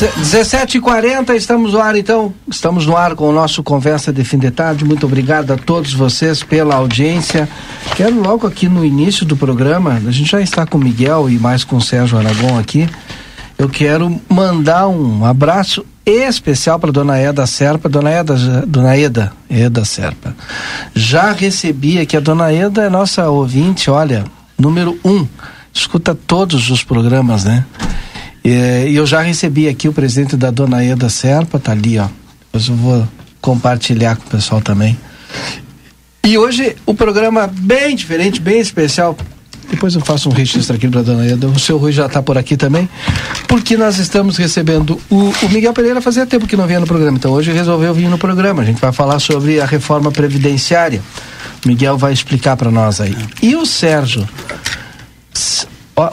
17h40, estamos no ar então. Estamos no ar com o nosso Conversa de Fim de Tarde. Muito obrigado a todos vocês pela audiência. Quero logo aqui no início do programa, a gente já está com o Miguel e mais com o Sérgio Aragão aqui. Eu quero mandar um abraço especial para dona Eda Serpa, dona Eda, dona Eda, Eda Serpa. Já recebi aqui a dona Eda, é nossa ouvinte, olha, número um. Escuta todos os programas, né? É, e eu já recebi aqui o presidente da Dona Eda Serpa, tá ali, ó. Depois eu vou compartilhar com o pessoal também. E hoje o programa bem diferente, bem especial. Depois eu faço um registro aqui para Dona Eda. O seu Rui já está por aqui também, porque nós estamos recebendo o, o, Miguel Pereira fazia tempo que não vinha no programa, então hoje resolveu vir no programa. A gente vai falar sobre a reforma previdenciária. O Miguel vai explicar para nós aí. E o Sérgio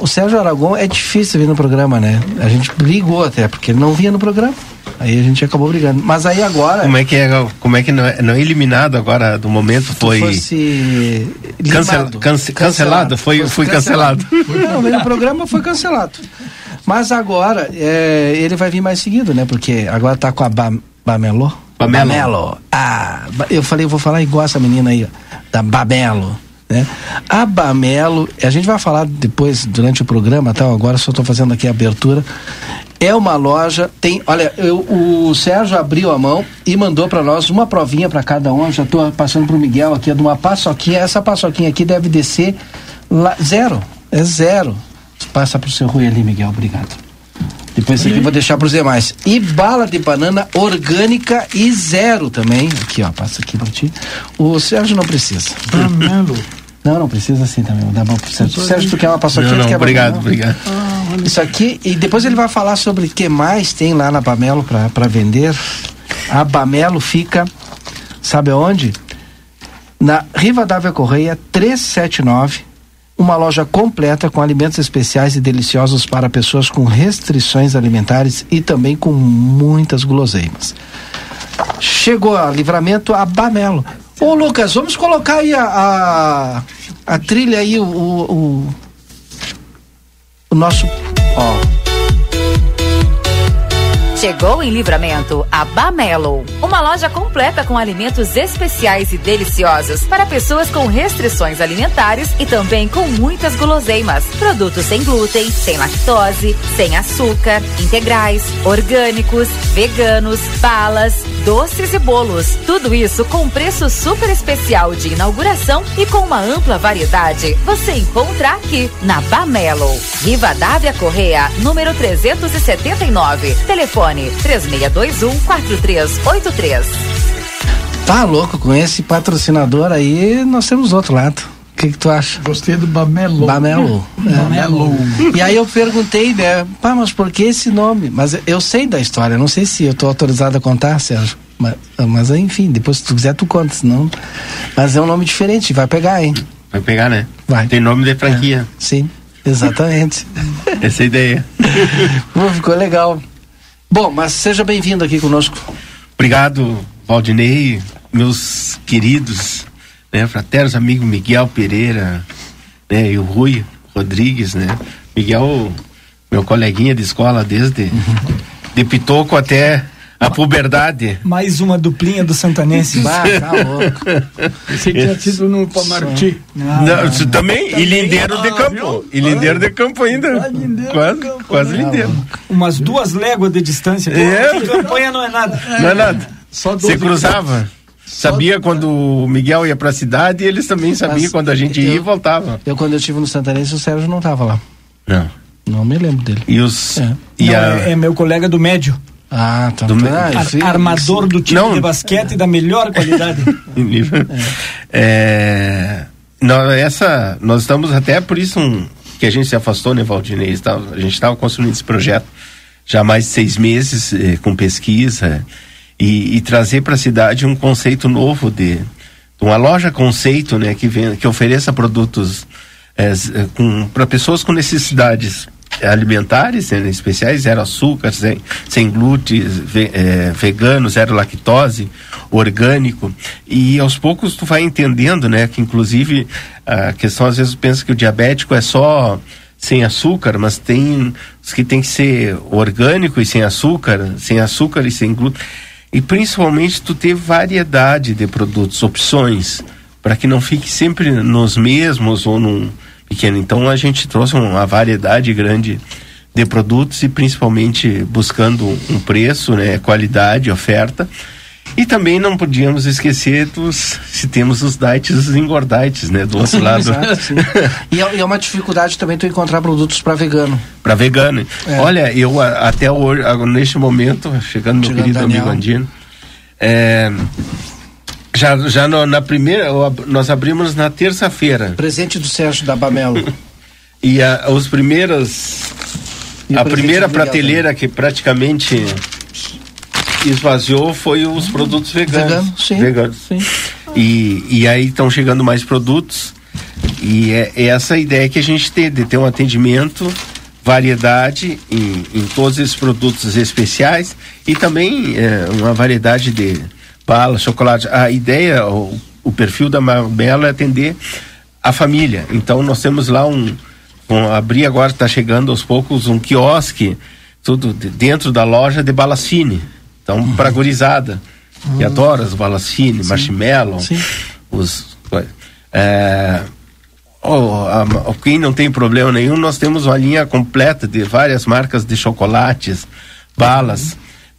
o Sérgio Aragão é difícil vir no programa, né? A gente brigou até, porque ele não vinha no programa. Aí a gente acabou brigando. Mas aí agora. Como é que é, como é que não é, não é eliminado agora do momento? Foi. Fosse cancel, cance, cancelado, cancelado, foi, foi cancelado. cancelado. Não, no programa foi cancelado. Mas agora é, ele vai vir mais seguido, né? Porque agora tá com a ba, Bamelo. Bamelo. Bamelo. Ah, eu falei, eu vou falar igual essa menina aí, da Bamelo. Né? A Bamelo, a gente vai falar depois durante o programa, tal. Agora só estou fazendo aqui a abertura. É uma loja, tem, olha, eu, o Sérgio abriu a mão e mandou para nós uma provinha para cada um. já estou passando para o Miguel aqui, é de uma paçoquinha. Essa paçoquinha aqui deve descer lá, zero, é zero. Passa para o seu Rui ali, Miguel, obrigado. Depois aqui eu vou deixar para os demais. E bala de banana orgânica e zero também. Aqui, ó, passa aqui para ti. O Sérgio não precisa. Amelo. Não, não precisa assim também. Dá bom pro Sérgio. Sérgio, tu quer uma paçoquinha? Não, não, obrigado, não? obrigado. Ah, Isso aqui, e depois ele vai falar sobre o que mais tem lá na Bamelo para vender. A Bamelo fica, sabe aonde? Na Riva Dávia Correia 379 uma loja completa com alimentos especiais e deliciosos para pessoas com restrições alimentares e também com muitas guloseimas. Chegou a livramento a Bamelo. Ô Lucas, vamos colocar aí a, a, a trilha aí, o, o, o nosso. Ó. Chegou em Livramento a Bamelo, uma loja completa com alimentos especiais e deliciosos para pessoas com restrições alimentares e também com muitas guloseimas. Produtos sem glúten, sem lactose, sem açúcar, integrais, orgânicos, veganos, balas, doces e bolos. Tudo isso com preço super especial de inauguração e com uma ampla variedade. Você encontra aqui na Bamelo. Riva Dávia Correia, número 379. Telefone Telefone 3621 4383. Tá louco com esse patrocinador aí, nós temos outro lado. O que, que, tu acha? Gostei do Bamelo. Bamelo. É. Bamelo. E aí eu perguntei, né? Pá, mas por que esse nome? Mas eu sei da história, não sei se eu tô autorizado a contar, Sérgio. Mas, mas enfim, depois se tu quiser tu conta, senão. Mas é um nome diferente, vai pegar, hein? Vai pegar, né? Vai. Tem nome de franquia. É, sim, exatamente. Essa é a ideia. Pô, ficou legal. Bom, mas seja bem-vindo aqui conosco. Obrigado, Valdinei, meus queridos, né, fraternos amigos Miguel Pereira, né, e o Rui Rodrigues, né? Miguel, meu coleguinha de escola desde uhum. de Pitoco até a puberdade. Mais uma duplinha do Santanense. Bah, tá louco. Você tinha tido no Pamarti. Não, não, também, e Lindeiro de Campo. E Lindeiro de Campo ainda. Quase, quase Lindeiro. Umas duas léguas de distância. É. campanha não é nada. Não é nada. Só Você 12 cruzava. Sabia quando o Miguel ia pra cidade e eles também sabiam Mas quando a gente ia eu- e voltava. Eu, quando eu estive no Santanense, o Sérgio não tava lá. Não. Não me lembro dele. E os. É. E Não, a, é, é meu colega do médio. Ah, tá. Do Ah, Ar- sim, armador sim. do time Não. de basquete da melhor qualidade. nível. É, não, essa, nós estamos até por isso um, que a gente se afastou, né, Valdinei? A gente estava construindo esse projeto já há mais de seis meses eh, com pesquisa e, e trazer para a cidade um conceito novo de, uma loja conceito, né, que, vem, que ofereça produtos para pessoas com necessidades alimentares né, especiais, zero açúcar, sem, sem glúten, ve, eh, vegano, zero lactose, orgânico. E aos poucos tu vai entendendo, né, que inclusive a questão às vezes pensa que o diabético é só sem açúcar, mas tem os que tem que ser orgânico e sem açúcar, sem açúcar e sem glúten. E principalmente tu ter variedade de produtos, opções, para que não fique sempre nos mesmos ou num pequeno. Então a gente trouxe uma variedade grande de produtos e principalmente buscando um preço, né, qualidade, oferta. E também não podíamos esquecer dos se temos os diets os engordites, né, do outro lado. Exato. E é, e é uma dificuldade também tu encontrar produtos para vegano. para vegano. É. Olha, eu até hoje, neste momento, chegando meu querido Daniel. amigo Andino, é, já, já no- na primeira, nós abrimos na terça-feira Presente do Sérgio da Bamelo. e a, os primeiros, E a primeira prateleira que praticamente esvaziou foi os produtos veganos. Vegano, sim. Veganos. Sim. E, e aí estão chegando mais produtos. E é, é essa a ideia que a gente tem, de ter um atendimento, variedade em, em todos esses produtos especiais e também é, uma variedade de balas, chocolate. A ideia, o, o perfil da Marbella é atender a família. Então nós temos lá um. um abrir agora, está chegando aos poucos, um quiosque, tudo de- dentro da loja de balas fine. Então, para gurizada, que adora as balas fine, marshmallow, Sim. os. É, oh, a- a- quem não tem problema nenhum, nós temos uma linha completa de várias marcas de chocolates, balas.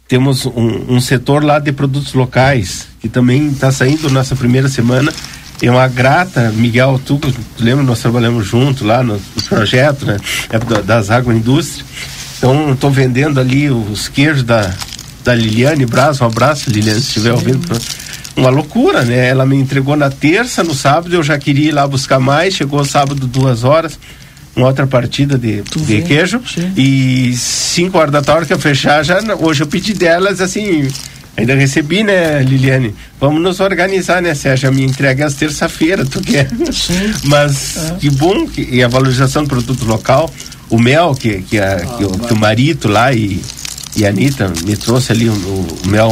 Temos um, um setor lá de produtos locais, que também está saindo nessa primeira semana. É uma grata, Miguel, tu, tu lembra, nós trabalhamos junto lá no, no projeto, né? É da- das agroindústrias. Então, estou vendendo ali os queijos da, da Liliane Braz. Um abraço, Liliane, se estiver ouvindo. Uma loucura, né? Ela me entregou na terça, no sábado eu já queria ir lá buscar mais. Chegou sábado, duas horas, uma outra partida de, de vê? queijo. Sim. E cinco horas da tarde que eu fechar, já, hoje eu pedi delas assim. Ainda recebi, né, Liliane? Vamos nos organizar, né, Sérgio? A minha entrega é às terça-feira, tu quer? Sim. Mas que bom que e a valorização do produto local, o mel que, que, a, que, o, que o Marito lá e, e a Anitta me trouxe ali o, o mel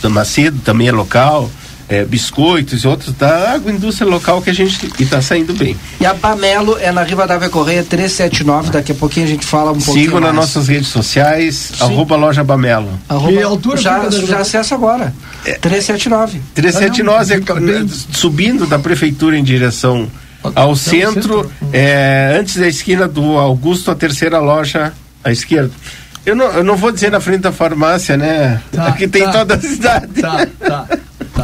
do Macedo também é local, é, biscoitos e outros da agroindústria local que a gente está saindo bem. E a Bamelo é na Rivadavia Correia 379. Daqui a pouquinho a gente fala um pouquinho Sigam nas nossas redes sociais, arroba loja Bamelo. Arroba, Que altura já, já acessa agora. 379. 379 é fica bem- subindo da prefeitura em direção ao centro, é, antes da esquina do Augusto, a terceira loja à esquerda. Eu não, eu não vou dizer na frente da farmácia, né? Tá, Aqui tem tá. toda a cidade. Tá, tá,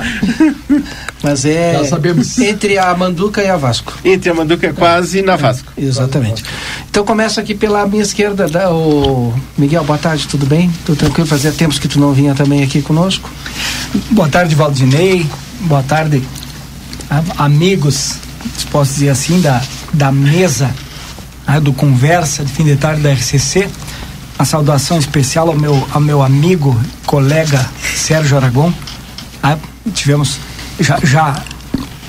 tá. Mas é Já sabemos. entre a Manduca e a Vasco. Entre a Manduca é quase na Vasco. Exatamente. Então começa aqui pela minha esquerda, da, o Miguel, boa tarde, tudo bem? Tudo tranquilo? Fazia tempos que tu não vinha também aqui conosco. Boa tarde, Valdinei. Boa tarde, a- amigos, se posso dizer assim, da, da mesa né, do Conversa de fim de tarde da RCC. Uma saudação especial ao meu, ao meu amigo, colega Sérgio Aragon. Ah, tivemos já, já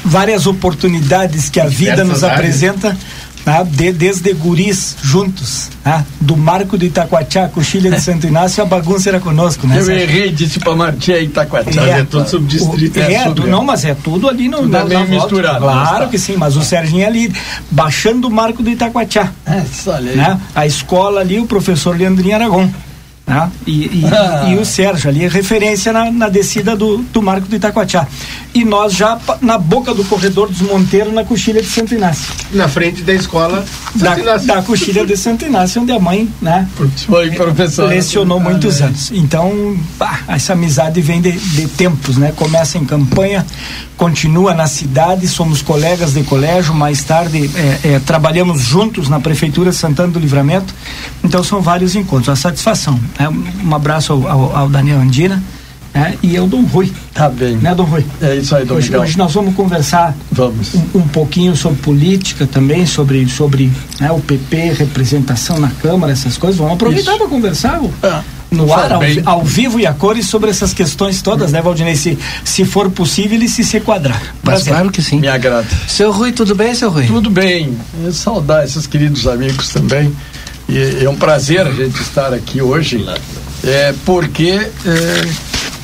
várias oportunidades que a vida nos áreas. apresenta. né, de- desde guris juntos, né, do Marco de Itacoatiá, Coxilha de Santo Inácio, a bagunça era conosco, né? Eu Sérgio? errei, disse pra Martim aí, Itacoatiá. É, É, todo subdistrito. o- é, tu- não, mas é tudo ali no Tudo na, é na volta. misturado, Claro tá. que sim, mas o Serginho ali baixando o marco do Itacoatiá, É, né? A escola ali, o professor Leandrinho Aragon, Né? E, e, ah. e, o Sérgio ali é referência na, na descida do, do Marco do Itacoatiá. E nós já na boca do corredor dos Monteiro, na coxilha de Santo Inácio. Na frente da escola da, da coxilha de Santo Inácio, onde a mãe né, foi professor. Lecionou muitos anos. Então, essa amizade vem de, de tempos, né? Começa em campanha, continua na cidade, somos colegas de colégio, mais tarde é, é, trabalhamos juntos na Prefeitura Santana do Livramento, então são vários encontros, a satisfação. Né? Um abraço ao, ao, ao Daniel Andina né? e ao Dom Rui. Tá bem. Né, Dom Rui? É isso aí, Dom hoje, hoje nós vamos conversar vamos. Um, um pouquinho sobre política também, sobre, sobre né, o PP, representação na Câmara, essas coisas. Vamos aproveitar para conversar. É no ar, ao, ao, vivo e a cores sobre essas questões todas, né, Valdinei? Se, se for possível e se se quadrar. Mas claro que sim. Me agrada. Seu Rui, tudo bem, seu Rui? Tudo bem. É saudar esses queridos amigos também. E é um prazer a gente estar aqui hoje, é, porque é,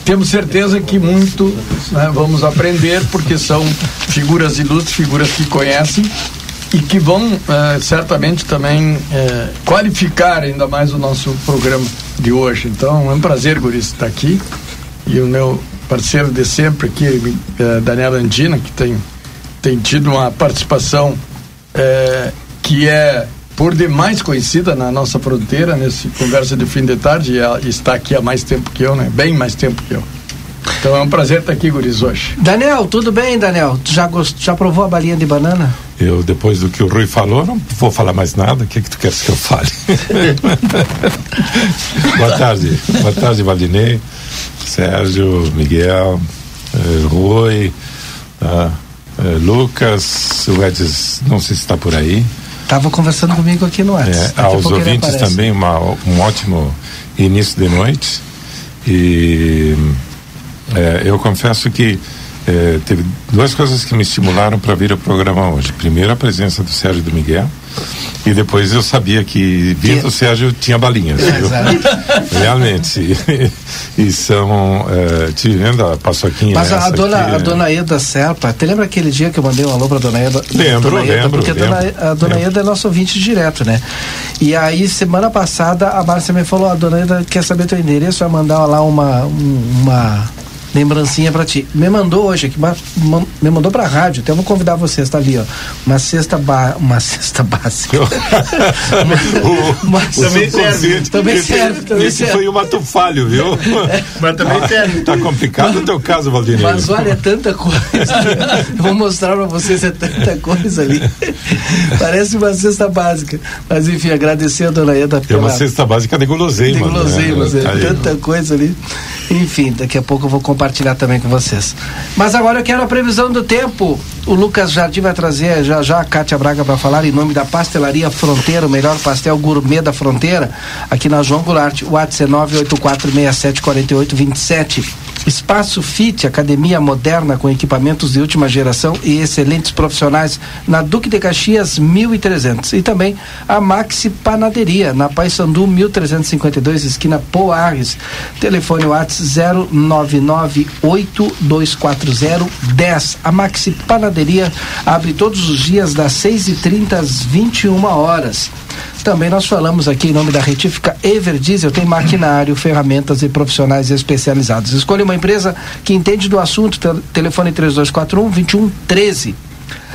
temos certeza que muito né, vamos aprender, porque são figuras ilustres, figuras que conhecem e que vão é, certamente também é, qualificar ainda mais o nosso programa de hoje. Então é um prazer, Guris, estar aqui. E o meu parceiro de sempre aqui, é, Daniel Andina, que tem, tem tido uma participação é, que é por demais conhecida na nossa fronteira, nesse conversa de fim de tarde, e está aqui há mais tempo que eu, né? Bem mais tempo que eu. Então é um prazer estar aqui, Guris, hoje. Daniel, tudo bem, Daniel? Tu já, gost... já provou a balinha de banana? Eu, depois do que o Rui falou, não vou falar mais nada. O que, é que tu queres que eu fale? Boa tarde. Boa tarde, Valdinei, Sérgio, Miguel, eh, Rui, ah, eh, Lucas, o Edson, não sei se está por aí. Estava conversando comigo aqui no WhatsApp. É, aos ouvintes também uma, um ótimo início de noite. E é, eu confesso que é, teve duas coisas que me estimularam para vir ao programa hoje. Primeiro, a presença do Sérgio do Miguel. E depois eu sabia que vindo o Sérgio tinha balinhas. É, Realmente. E, são. É, te a paçoquinha. Mas a, dona, aqui, a dona Eda Serpa, te lembra aquele dia que eu mandei um alô para a dona Eda? Lembro, dona Eda, lembro. Porque lembro, a dona, a dona lembro. Eda é nosso ouvinte direto, né? E aí, semana passada, a Márcia me falou: a dona Eda quer saber teu endereço, vai mandar lá uma. uma lembrancinha para ti. Me mandou hoje aqui, me mandou pra rádio, até vou convidar vocês, tá ali, ó. Uma cesta ba uma cesta básica. uma, o, também serve. Também serve, também esse serve. foi uma tufalho, viu? Mas também ah, serve. Tá complicado o teu caso, Valdir. Mas olha, é tanta coisa. vou mostrar pra vocês, é tanta coisa ali. Parece uma cesta básica. Mas enfim, agradecer a dona Eda pela... É uma cesta básica de guloseimas. De guloseimas, né? é, tanta coisa ali. Enfim, daqui a pouco eu vou compartilhar também com vocês. Mas agora eu quero a previsão do tempo. O Lucas Jardim vai trazer já já a Cátia Braga para falar em nome da Pastelaria Fronteira, o melhor pastel gourmet da fronteira, aqui na João Goulart. WhatsApp é 984674827. Espaço Fit, academia moderna com equipamentos de última geração e excelentes profissionais na Duque de Caxias 1300. E também a Maxi Panaderia, na Paysandu 1352, esquina Poares. Telefone WhatsApp 099824010. A Maxi Panaderia abre todos os dias das 6h30 às 21 horas. Também nós falamos aqui em nome da retífica Everdiesel, tem maquinário, ferramentas e profissionais especializados. Escolha uma empresa que entende do assunto, telefone 3241 2113.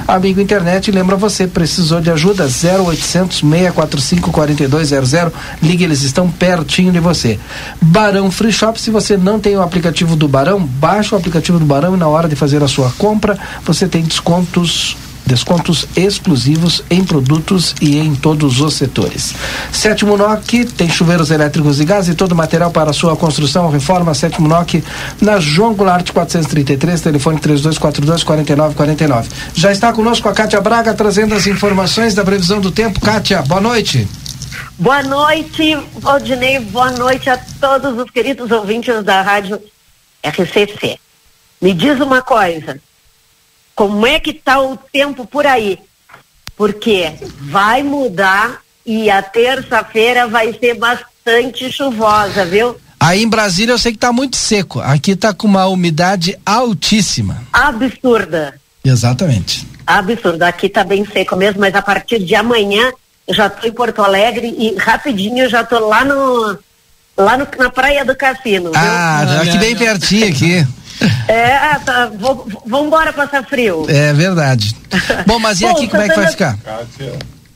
Amigo internet, lembra você, precisou de ajuda? 0800 645 4200. Ligue, eles estão pertinho de você. Barão Free Shop, se você não tem o aplicativo do Barão, baixa o aplicativo do Barão e na hora de fazer a sua compra, você tem descontos Descontos exclusivos em produtos e em todos os setores. Sétimo NOC tem chuveiros elétricos e gás e todo material para sua construção, reforma. Sétimo NOC na João Goulart 433, telefone 3242 4949. Já está conosco a Kátia Braga trazendo as informações da previsão do tempo. Kátia, boa noite. Boa noite, Valdinei. Boa noite a todos os queridos ouvintes da Rádio RCC. Me diz uma coisa como é que está o tempo por aí? Porque vai mudar e a terça-feira vai ser bastante chuvosa, viu? Aí em Brasília eu sei que está muito seco. Aqui está com uma umidade altíssima. Absurda. Exatamente. Absurda. Aqui está bem seco mesmo, mas a partir de amanhã eu já estou em Porto Alegre e rapidinho eu já estou lá no lá no, na Praia do Cassino. Ah, viu? aqui bem pertinho aqui. É, ah, tá, vou, vamos embora passar frio. É verdade. Bom, mas e aqui Bom, como é que vai ficar?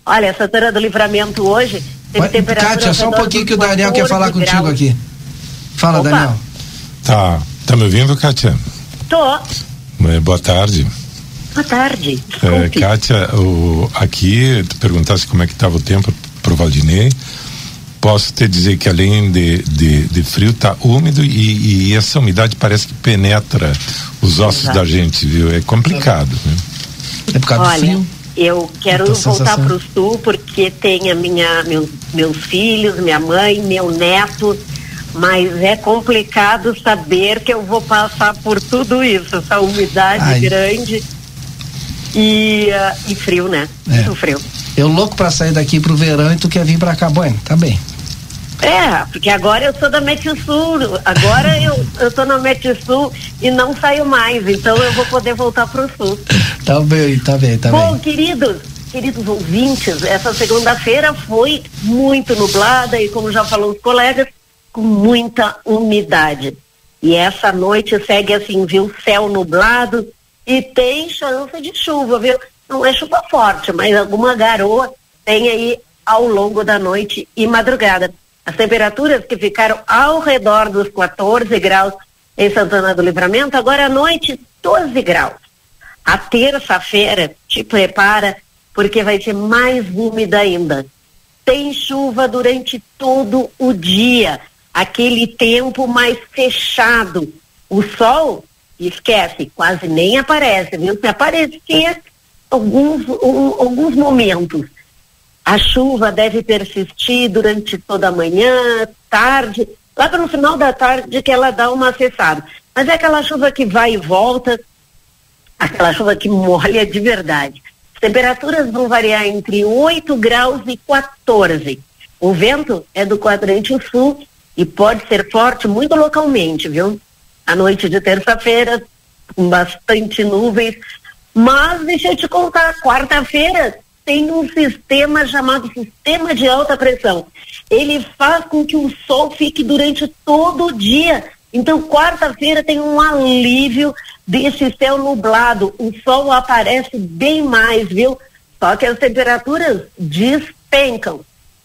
Olha, Santana do Livramento hoje teve temperatura. Kátia, só um pouquinho que o Daniel quer falar graus. contigo aqui. Fala, Opa. Daniel. Tá, tá me ouvindo, Kátia? Tô. É, boa tarde. Boa tarde. É, Kátia, o, aqui, tu perguntasse como é que estava o tempo pro Valdinei. Posso te dizer que além de, de, de frio, tá úmido e, e, essa umidade parece que penetra os ossos Exato. da gente, viu? É complicado. Né? É por causa Olha, do frio? Eu quero voltar para o sul porque tem a minha, meu, meus filhos, minha mãe, meu neto, mas é complicado saber que eu vou passar por tudo isso, essa umidade Ai. grande e, uh, e frio, né? É. Muito frio. Eu louco para sair daqui pro verão e tu quer vir para cá, bueno, tá bem. É, porque agora eu sou da Sul, agora eu, eu tô na Sul e não saio mais, então eu vou poder voltar pro sul. Tá bem, tá bem, tá Bom, bem. queridos, queridos ouvintes, essa segunda-feira foi muito nublada e como já falou os colegas, com muita umidade. E essa noite segue assim, viu, céu nublado e tem chance de chuva, viu? Não é chuva forte, mas alguma garoa tem aí ao longo da noite e madrugada. As temperaturas que ficaram ao redor dos 14 graus em Santana do Livramento, agora à noite 12 graus. A terça-feira te prepara porque vai ser mais úmida ainda. Tem chuva durante todo o dia, aquele tempo mais fechado. O sol, esquece, quase nem aparece, viu? Se aparecer alguns, um, alguns momentos. A chuva deve persistir durante toda a manhã, tarde, lá para o final da tarde que ela dá uma cessada. Mas é aquela chuva que vai e volta, aquela chuva que molha de verdade. As temperaturas vão variar entre 8 graus e 14. O vento é do quadrante sul e pode ser forte muito localmente, viu? A noite de terça-feira, com bastante nuvens. Mas deixa eu te contar, quarta-feira tem um sistema chamado sistema de alta pressão. Ele faz com que o sol fique durante todo o dia. Então, quarta-feira tem um alívio desse céu nublado. O sol aparece bem mais, viu? Só que as temperaturas despencam.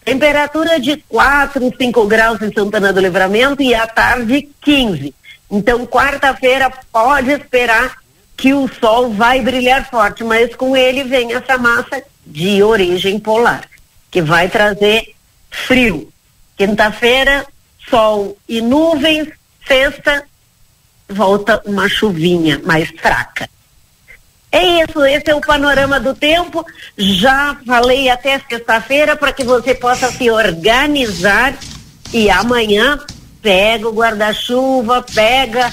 Temperatura de 4, 5 graus em Santana do Livramento e à tarde 15. Então, quarta-feira pode esperar que o sol vai brilhar forte, mas com ele vem essa massa de origem polar, que vai trazer frio. Quinta-feira, sol e nuvens. Sexta, volta uma chuvinha mais fraca. É isso, esse é o panorama do tempo. Já falei até sexta-feira para que você possa se organizar e amanhã pega o guarda-chuva, pega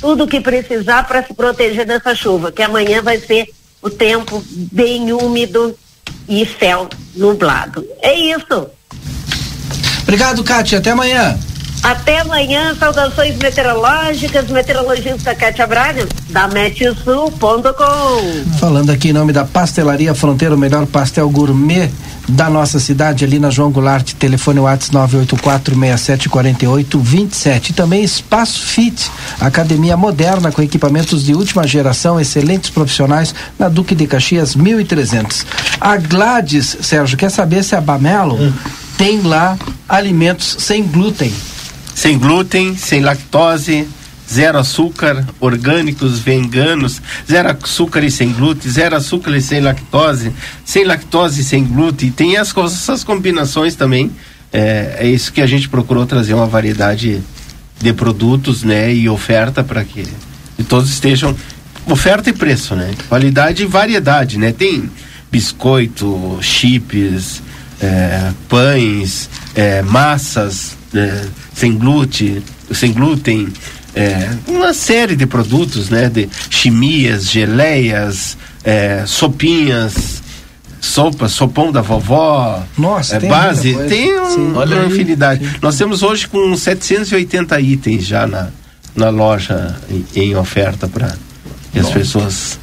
tudo que precisar para se proteger dessa chuva, que amanhã vai ser o tempo bem úmido e céu nublado. É isso. Obrigado, Kátia. Até amanhã. Até amanhã, saudações meteorológicas, meteorologista Cátia Braga, da Metsul.com. Falando aqui em nome da Pastelaria Fronteira, o melhor pastel gourmet da nossa cidade, ali na João Goulart, telefone WhatsApp 984-6748-27. E também Espaço Fit, academia moderna com equipamentos de última geração, excelentes profissionais, na Duque de Caxias 1300. A Gladys, Sérgio, quer saber se a Bamelo hum. tem lá alimentos sem glúten? Sem glúten, sem lactose, zero açúcar, orgânicos, veganos, zero açúcar e sem glúten, zero açúcar e sem lactose, sem lactose e sem glúten. Tem as, essas combinações também. É, é isso que a gente procurou trazer uma variedade de produtos, né, e oferta para que todos estejam oferta e preço, né? Qualidade e variedade, né? Tem biscoito, chips, é, pães, é, massas é, sem glúten, sem glúten, é, uma série de produtos, né? De chimias, geleias, é, sopinhas, sopa, sopão da vovó, Nossa, é, tem base, tem um, uma infinidade. Sim. Nós temos hoje com 780 itens já na, na loja em, em oferta para que as pessoas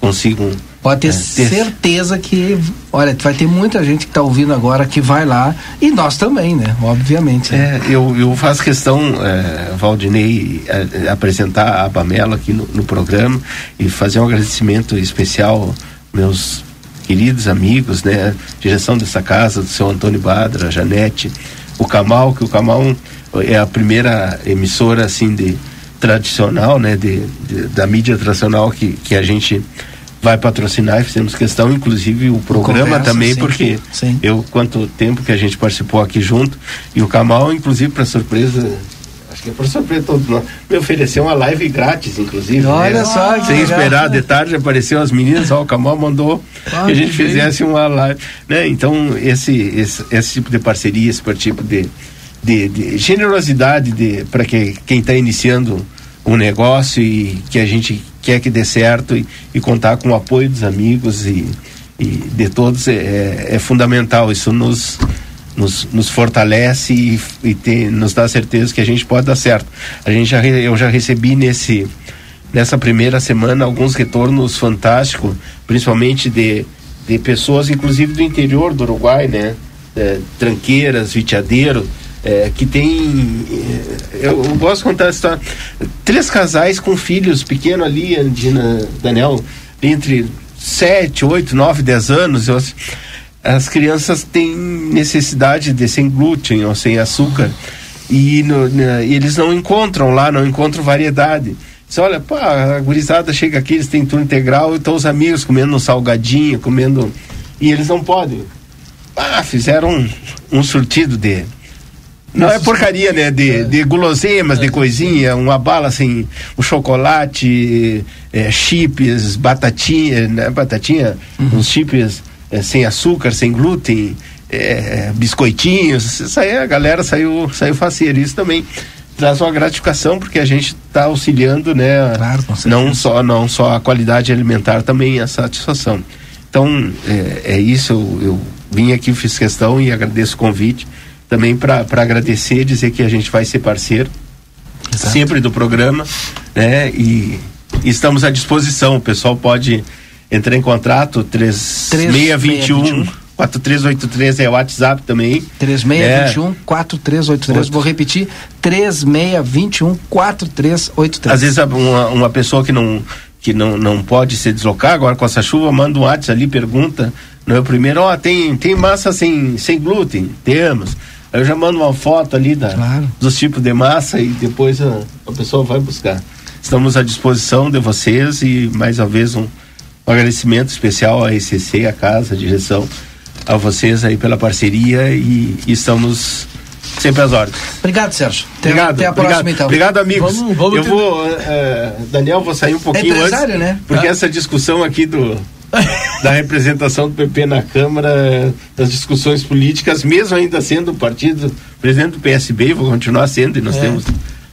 consigam Pode ter é, certeza que, olha, vai ter muita gente que está ouvindo agora que vai lá e nós também, né? Obviamente. É, eu, eu faço questão, é, Valdinei, é, apresentar a Pamela aqui no, no, programa e fazer um agradecimento especial meus queridos amigos, né? Direção dessa casa, do seu Antônio Badra, a Janete, o Camal, que o Camal é a primeira emissora assim de tradicional, né? De, de da mídia tradicional que, que a gente vai patrocinar e fizemos questão, inclusive o programa Conversa, também, sim, porque sim. eu, quanto tempo que a gente participou aqui junto, e o Kamal, inclusive, para surpresa acho que é por surpresa todos nós, me ofereceu uma live grátis, inclusive. Olha né? só, Sem esperar, de tarde apareceu as meninas, ó, o Kamal mandou ah, que a gente que fizesse uma live. Né? Então, esse, esse, esse tipo de parceria, esse tipo de, de, de generosidade de, para que, quem está iniciando um negócio e que a gente quer que dê certo e, e contar com o apoio dos amigos e, e de todos é, é, é fundamental. Isso nos, nos, nos fortalece e, e tem, nos dá certeza que a gente pode dar certo. A gente já, eu já recebi nesse nessa primeira semana alguns retornos fantásticos, principalmente de, de pessoas, inclusive do interior do Uruguai, né? É, tranqueiras, viteadeiro, é, que tem. É, eu, eu, gosto de contar a história. Três casais com filhos pequenos ali, Andina, Daniel, entre 7, 8, 9, 10 anos. Eu, as crianças têm necessidade de sem glúten ou sem açúcar. E, no, e eles não encontram lá, não encontram variedade. Você olha, pá, a gurizada chega aqui, eles têm turno integral, então os amigos comendo um salgadinho, comendo. E eles não podem. Ah, fizeram um, um surtido de não é porcaria, né? De, é. de guloseimas, de coisinha, uma bala assim, um chocolate, é, chips, batatinha, né? Batatinha, uhum. uns chips é, sem açúcar, sem glúten, é, biscoitinhos. Isso aí a galera saiu, saiu faceira. Isso também traz uma gratificação porque a gente está auxiliando, né? Claro, não só não só a qualidade alimentar, também a satisfação. Então é, é isso. Eu, eu vim aqui, fiz questão e agradeço o convite também para agradecer, dizer que a gente vai ser parceiro Exato. sempre do programa, né? E, estamos à disposição. O pessoal pode entrar em contato 3621 4383 é o WhatsApp também. 3621 é. 4383. Vou repetir: 3621 4383. Às vezes uma, uma pessoa que não que não, não pode se deslocar agora com essa chuva, manda um WhatsApp ali, pergunta. No primeiro, ó, oh, tem, tem massa sem, sem glúten? Temos. Eu já mando uma foto ali da, claro. dos tipos de massa e depois a, a pessoa vai buscar. Estamos à disposição de vocês e mais uma vez um, um agradecimento especial à ECC, à casa, à direção, a vocês aí pela parceria e, e estamos sempre às ordens. Obrigado, Sérgio. Até, obrigado, até a obrigado, próxima, então. Obrigado, amigos. Vamos, vamos eu ter... vou, uh, Daniel, vou sair um pouquinho é antes, né? porque ah. essa discussão aqui do da representação do PP na Câmara, das discussões políticas, mesmo ainda sendo o partido, presidente do PSB, vou continuar sendo, e nós é. temos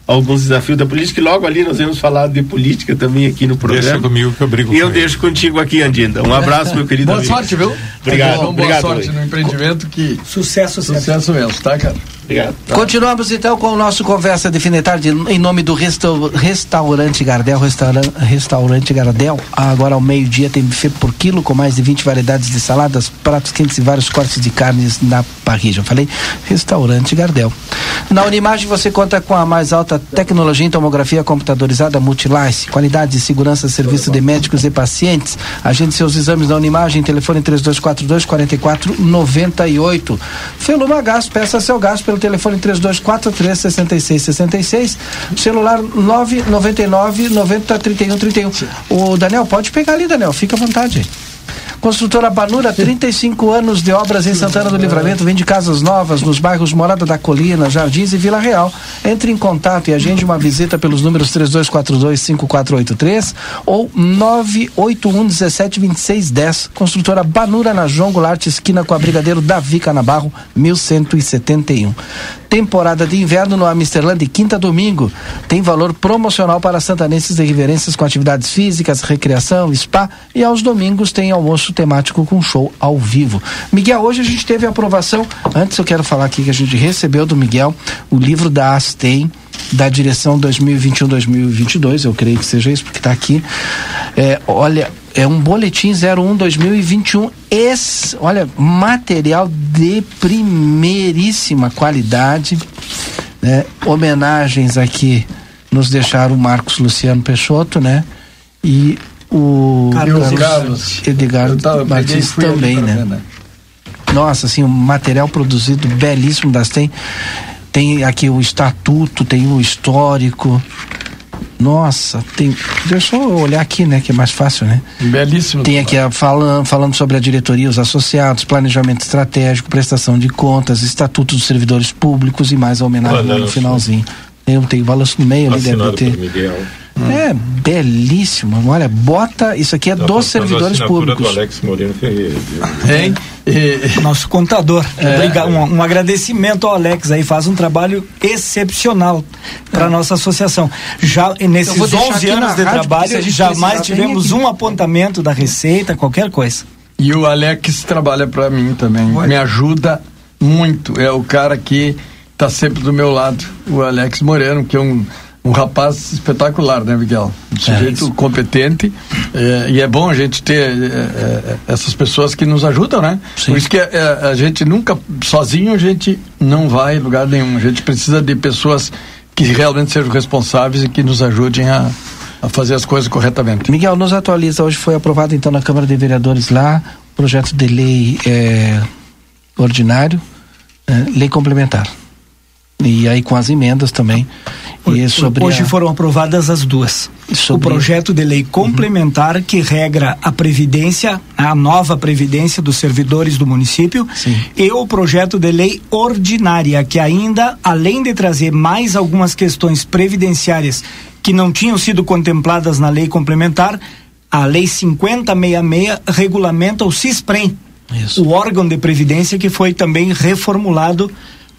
alguns desafios da política e logo ali nós vamos falar de política também aqui no programa. Deixa comigo que eu brigo E eu ele. deixo contigo aqui, Andinda. Um abraço, meu querido Boa amigo. sorte, viu? Obrigado. Boa, obrigado, boa sorte no empreendimento que... Sucesso, sucesso mesmo, tá, cara? Obrigado. Tá. Continuamos então com o nosso conversa de tarde em nome do resta Restaurante Gardel, restaurante, restaurante Gardel. Agora ao meio-dia tem buffet por quilo com mais de 20 variedades de saladas, pratos quentes e vários cortes de carnes na parrilla. Eu falei Restaurante Gardel. Na Unimagem você conta com a mais alta tecnologia em tomografia computadorizada Multilice, qualidade e segurança serviço de médicos e pacientes. Agende seus exames na Unimagem, telefone 3242 4498. Feluma Gás, peça seu gás pelo telefone 3243 6666, celular 999 90 31 31. O Daniel, pode pegar ali, Daniel, fica à vontade. Construtora Banura, 35 anos de obras em Santana do Livramento, vende casas novas nos bairros Morada da Colina, Jardins e Vila Real. Entre em contato e agende uma visita pelos números 3242-5483 ou 981-172610. Construtora Banura na João Goulart, esquina com a Brigadeiro Davi Canabarro, 1171 temporada de inverno no Amsterland, quinta domingo. Tem valor promocional para santanenses e riverenses com atividades físicas, recreação, spa e aos domingos tem almoço temático com show ao vivo. Miguel, hoje a gente teve a aprovação, antes eu quero falar aqui que a gente recebeu do Miguel o livro da Astem da direção 2021-2022, eu creio que seja isso, porque está aqui. É, olha, é um boletim 01 2021. Esse, olha, material de primeiríssima qualidade. Né? Homenagens aqui nos deixaram o Marcos Luciano Peixoto, né? E o Carlos, Carlos Edgar Martins também, né? Ver, né? Nossa, assim, um material produzido belíssimo das tem tem aqui o estatuto, tem o histórico. Nossa, tem. Deixa eu olhar aqui, né? Que é mais fácil, né? Belíssimo. Tem aqui a, falando, falando sobre a diretoria, os associados, planejamento estratégico, prestação de contas, estatuto dos servidores públicos e mais a homenagem no finalzinho. Eu tenho balanço no meio ali, deve ter. Hum. É belíssimo. Olha, bota. Isso aqui é tá dos servidores públicos. Do Alex Moreno Ferreira. Hein? E... Nosso contador. É. Obrigado, um, um, agradecimento ao Alex aí, faz um trabalho excepcional para é. nossa associação. Já nesses 11 anos de trabalho, jamais tivemos um apontamento da Receita, qualquer coisa. E o Alex trabalha para mim também. Olha. Me ajuda muito. É o cara que está sempre do meu lado. O Alex Moreno, que é um um rapaz espetacular, né, Miguel? Um é sujeito é competente é, e é bom a gente ter é, é, essas pessoas que nos ajudam, né? Sim. Por isso que é, a gente nunca, sozinho, a gente não vai em lugar nenhum. A gente precisa de pessoas que realmente sejam responsáveis e que nos ajudem a, a fazer as coisas corretamente. Miguel, nos atualiza, hoje foi aprovado então na Câmara de Vereadores lá, projeto de lei ordinário, lei complementar. E aí com as emendas também. E sobre Hoje a... foram aprovadas as duas. Sobre... O projeto de lei complementar uhum. que regra a previdência, a nova previdência dos servidores do município, Sim. e o projeto de lei ordinária que ainda, além de trazer mais algumas questões previdenciárias que não tinham sido contempladas na lei complementar, a lei 5066 regulamenta o CISPREM, Isso. o órgão de previdência que foi também reformulado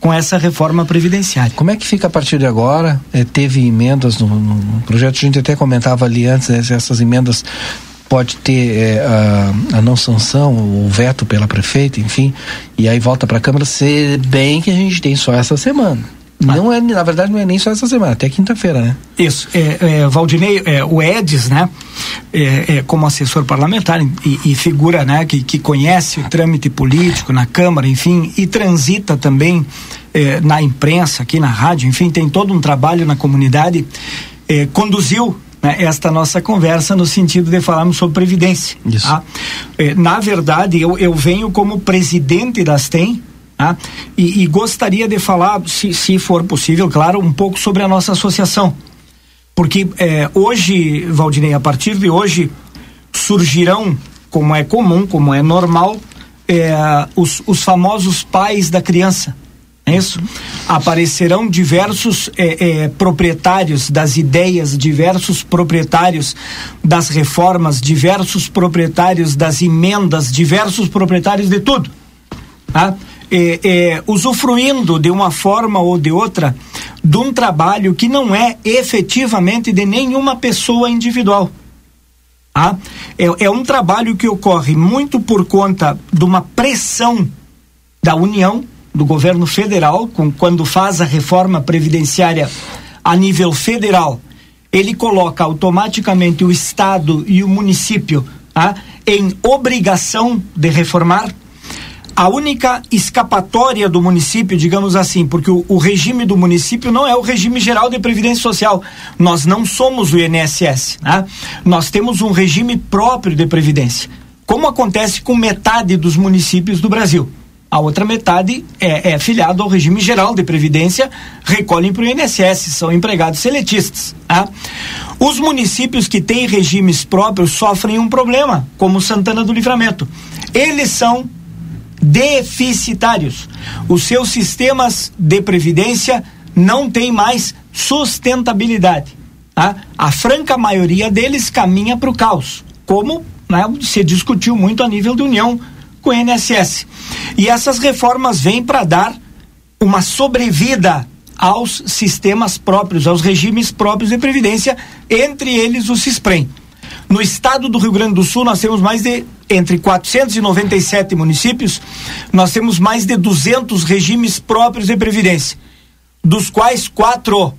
com essa reforma previdenciária. Como é que fica a partir de agora? É, teve emendas no, no, projeto, a gente até comentava ali antes, né, essas emendas pode ter é, a, a, não sanção, o veto pela prefeita, enfim, e aí volta para a Câmara, se bem que a gente tem só essa semana. Não é, na verdade, não é nem só essa semana, até quinta-feira, né? Isso. É, é, Valdinei, é, o Edis, né? É, é como assessor parlamentar e, e, figura, né? Que, que conhece o trâmite político na Câmara, enfim, e transita também é, na imprensa, aqui na rádio, enfim, tem todo um trabalho na comunidade. É, conduziu né, esta nossa conversa no sentido de falarmos sobre previdência. Isso. Tá? na verdade, eu, eu venho como presidente das TEM, Tá? E, e, gostaria de falar, se, se for possível, claro, um pouco sobre a nossa associação. Porque é, hoje, Valdinei, a partir de hoje, surgirão, como é comum, como é normal, é, os, os famosos pais da criança. É isso? Aparecerão diversos é, proprietários das ideias, diversos proprietários das reformas, diversos proprietários das emendas, diversos proprietários de tudo. Tá? É, é, usufruindo de uma forma ou de outra de um trabalho que não é efetivamente de nenhuma pessoa individual. Ah, é, é um trabalho que ocorre muito por conta de uma pressão da União, do governo federal, com, quando faz a reforma previdenciária a nível federal, ele coloca automaticamente o Estado e o município ah, em obrigação de reformar a única escapatória do município, digamos assim, porque o, o, regime do município não é o regime geral de previdência social. Nós não somos o INSS, né? Nós temos um regime próprio de previdência, como acontece com metade dos municípios do Brasil. A outra metade é, é afiliado ao regime geral de previdência, recolhem para o INSS, são empregados seletistas. Tá? Os municípios que têm regimes próprios sofrem um problema, como Santana do Livramento. Eles são deficitários. Os seus sistemas de previdência não têm mais sustentabilidade. Tá? A franca maioria deles caminha para o caos, como né, se discutiu muito a nível de União com o INSS. E essas reformas vêm para dar uma sobrevida aos sistemas próprios, aos regimes próprios de previdência, entre eles o CISPREM. No estado do Rio Grande do Sul, nós temos mais de, entre 497 municípios, nós temos mais de 200 regimes próprios de previdência, dos quais quatro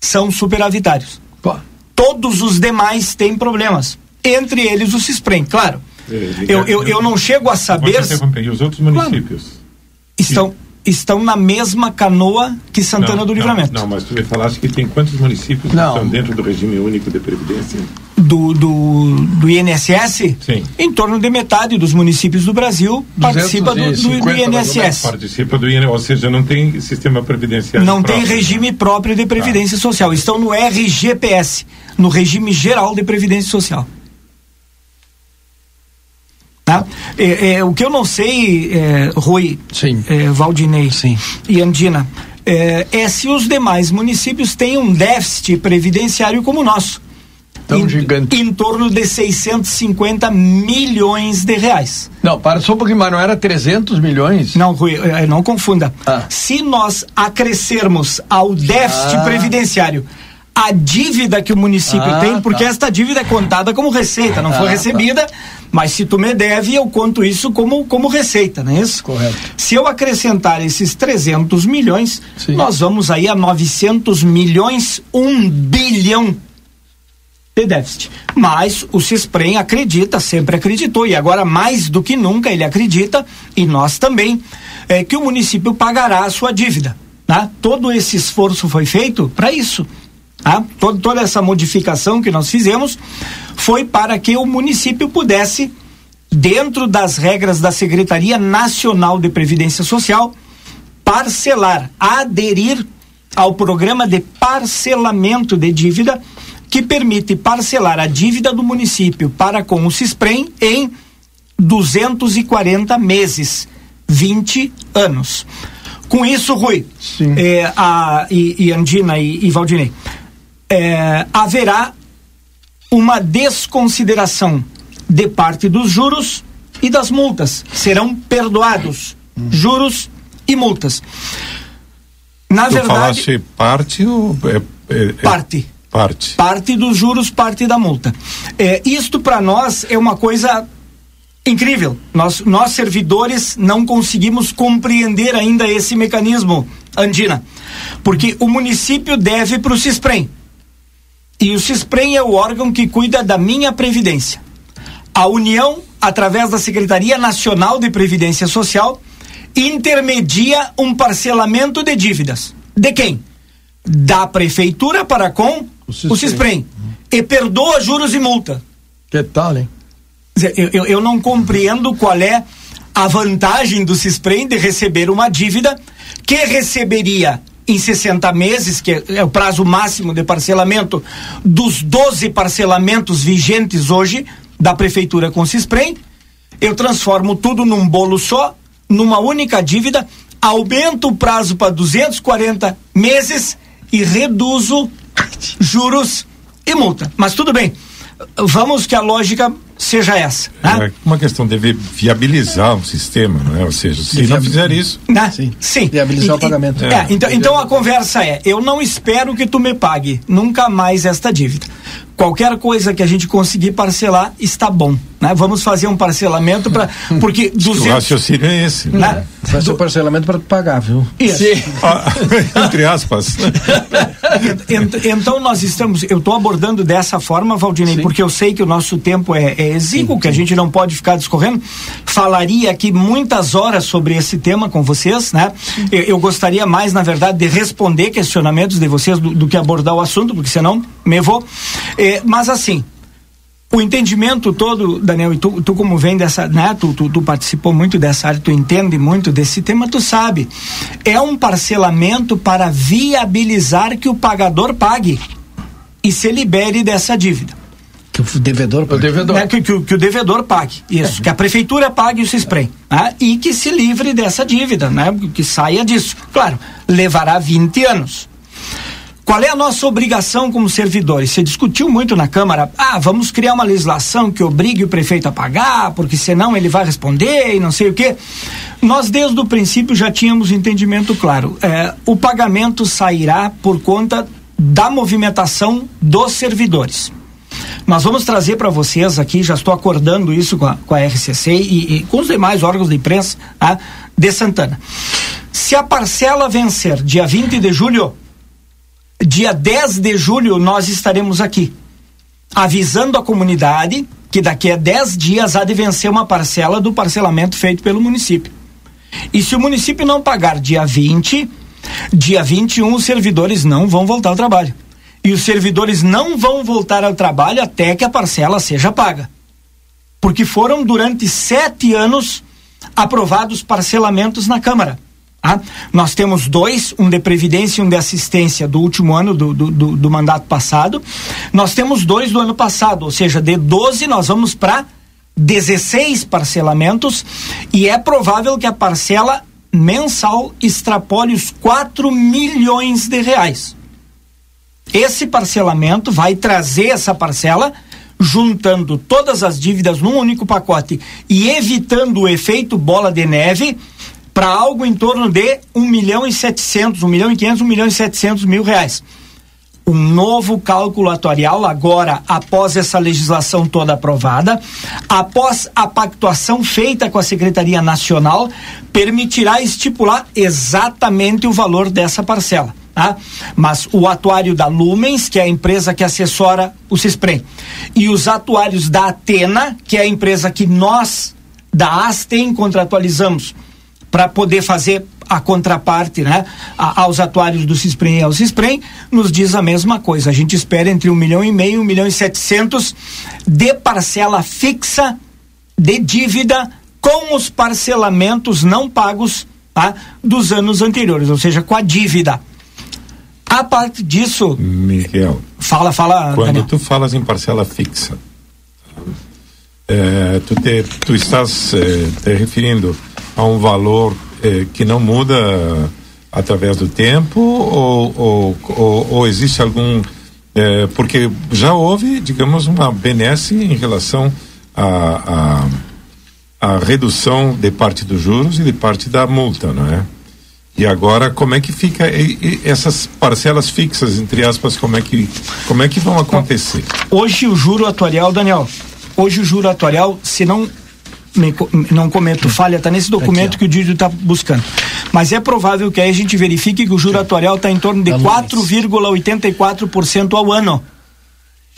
são superavitários. Pô. Todos os demais têm problemas. entre eles o CISPREM, claro. É, Eu, eu, eu não chego a saber. E os outros municípios? Estão, estão na mesma canoa que Santana Não, do não, Livramento. Não, mas tu me falaste que tem quantos municípios Não. que estão dentro do regime único de previdência? Do, do, do INSS, Sim. em torno de metade dos municípios do Brasil participa do, do, do 250 mais ou INSS. Participa do INSS, ou seja, não tem sistema previdenciário Não tem próprio. regime próprio de Previdência Ah. Social. Estão no RGPS, no Regime Geral de Previdência Social. Tá? É, é, o que eu não sei, é, Rui, Sim. é, Valdinei Sim. e Andina, é, é se os demais municípios têm um déficit previdenciário como o nosso. Tão em, gigante. Em torno de 650 milhões de reais. Não, para só um pouquinho, mas não era 300 milhões? Não, Rui, eh, não confunda. Ah. Se nós acrescermos ao déficit Ah. previdenciário a dívida que o município Ah, tem, porque tá. esta dívida é contada como receita, não foi Ah, recebida, mas se tu me deve, eu conto isso como, como receita, não é isso? Correto. Se eu acrescentar esses 300 milhões, Sim. nós vamos aí a 900 milhões, um bilhão de déficit. Mas o CISPREM acredita, sempre acreditou, e agora mais do que nunca ele acredita, e nós também, é, que o município pagará a sua dívida. Tá? Todo esse esforço foi feito para isso. Tá? Todo, toda essa modificação que nós fizemos foi para que o município pudesse, dentro das regras da Secretaria Nacional de Previdência Social, parcelar, aderir ao programa de parcelamento de dívida que permite parcelar a dívida do município para com o CISPREM em 240 meses, 20 anos. Com isso, Rui, Sim. é, a, e, e Andina e, e Valdinei, é, haverá uma desconsideração de parte dos juros e das multas. Serão perdoados juros e multas. Na Tu verdade, falaste parte ou... É, é- é- parte. Parte. Parte dos juros, parte da multa. É, isto para nós é uma coisa incrível. Nós, nós servidores não conseguimos compreender ainda esse mecanismo, Andina, porque o município deve para o CISPREM. E o CISPREM é o órgão que cuida da minha previdência. A União, através da Secretaria Nacional de Previdência Social, intermedia um parcelamento de dívidas. De quem? Da prefeitura para com O CISPREM. E perdoa juros e multa. Que tal, hein? Eu, eu, eu não compreendo qual é a vantagem do CISPREM de receber uma dívida que receberia em 60 meses, que é o prazo máximo de parcelamento dos 12 parcelamentos vigentes hoje da prefeitura com o CISPREM. Eu transformo tudo num bolo só, numa única dívida, aumento o prazo para 240 meses e reduzo juros e multa. Mas tudo bem. Vamos que a lógica seja essa. Né? É uma questão de vi- viabilizar o sistema, não é? Ou seja, se não fizer isso, Né? Sim. Sim. Viabilizar o pagamento. É, então, então a conversa é: eu não espero que tu me pague nunca mais esta dívida. Qualquer coisa que a gente conseguir parcelar está bom. Né? Vamos fazer um parcelamento para. Porque o 200. raciocínio é esse. Né? Vai ser o parcelamento para pagar, viu? Isso. Ah, entre aspas. Ent- Então nós estamos, eu estou abordando dessa forma, Valdinei, porque eu sei que o nosso tempo é, é exíguo, que a gente não pode ficar discorrendo. Falaria aqui muitas horas sobre esse tema com vocês, né? Eu, eu gostaria mais, na verdade, de responder questionamentos de vocês do, do que abordar o assunto, porque senão me vou. Eh, mas assim, o entendimento todo, Daniel, e tu, tu como vem dessa, né, tu, tu, tu participou muito dessa área, tu entende muito desse tema, tu sabe, é um parcelamento para viabilizar que o pagador pague e se libere dessa dívida. Que o devedor O paga. devedor. Né, que, que o- que o devedor pague, isso, que a prefeitura pague o CISPREM, né, e que se livre dessa dívida, né, que saia disso. Claro, levará 20 anos. Qual é a nossa obrigação como servidores? Se discutiu muito na Câmara, ah, vamos criar uma legislação que obrigue o prefeito a pagar, porque senão ele vai responder e não sei o quê. Nós, desde o princípio, já tínhamos entendimento claro. É, o pagamento sairá por conta da movimentação dos servidores. Nós vamos trazer para vocês aqui, já estou acordando isso com a, com a RCC e, e com os demais órgãos de imprensa tá, de Santana. Se a parcela vencer dia 20 de julho, dia 10 de julho nós estaremos aqui, avisando a comunidade que daqui a 10 dias há de vencer uma parcela do parcelamento feito pelo município. E se o município não pagar dia 20, dia 21 os servidores não vão voltar ao trabalho. E os servidores não vão voltar ao trabalho até que a parcela seja paga. Porque foram durante sete anos aprovados parcelamentos na Câmara. Ah, nós temos dois, um de previdência e um de assistência do último ano do, do, do, do mandato passado. Nós temos dois do ano passado, ou seja, de 12 nós vamos para 16 parcelamentos e é provável que a parcela mensal extrapole os 4 milhões de reais. Esse parcelamento vai trazer essa parcela juntando todas as dívidas num único pacote e evitando o efeito bola de neve para algo em torno de 1 milhão e 700, 1 milhão e 500, 1 milhão e 700 mil reais. Um novo cálculo atuarial, agora, após essa legislação toda aprovada, após a pactuação feita com a Secretaria Nacional, permitirá estipular exatamente o valor dessa parcela. Tá? Mas o atuário da Lumens, que é a empresa que assessora o CISPREM, e os atuários da Atena, que é a empresa que nós, da Astem, contratualizamos para poder fazer a contraparte né, a, aos atuários do CISPREM e ao CISPREM, nos diz a mesma coisa. A gente espera entre um milhão e meio e um milhão e setecentos de parcela fixa de dívida com os parcelamentos não pagos tá, dos anos anteriores, ou seja, com a dívida. A parte disso. Miguel. Fala, fala. Quando Daniel. tu falas em parcela fixa, é, tu, te, tu estás é, te referindo a um valor é, que não muda através do tempo ou, ou, ou, ou existe algum. é, porque já houve, digamos, uma benesse em relação à a, a, redução de parte dos juros e de parte da multa, não é? E agora, como é que fica e- e essas parcelas fixas, entre aspas, como é que, como é que vão acontecer? Hoje o juro atuarial, Daniel, hoje o juro atuarial, se não não cometo falha, está nesse documento que o Didio está buscando. Mas é provável que aí a gente verifique que o juro atuarial está em torno de 4,84% ao ano.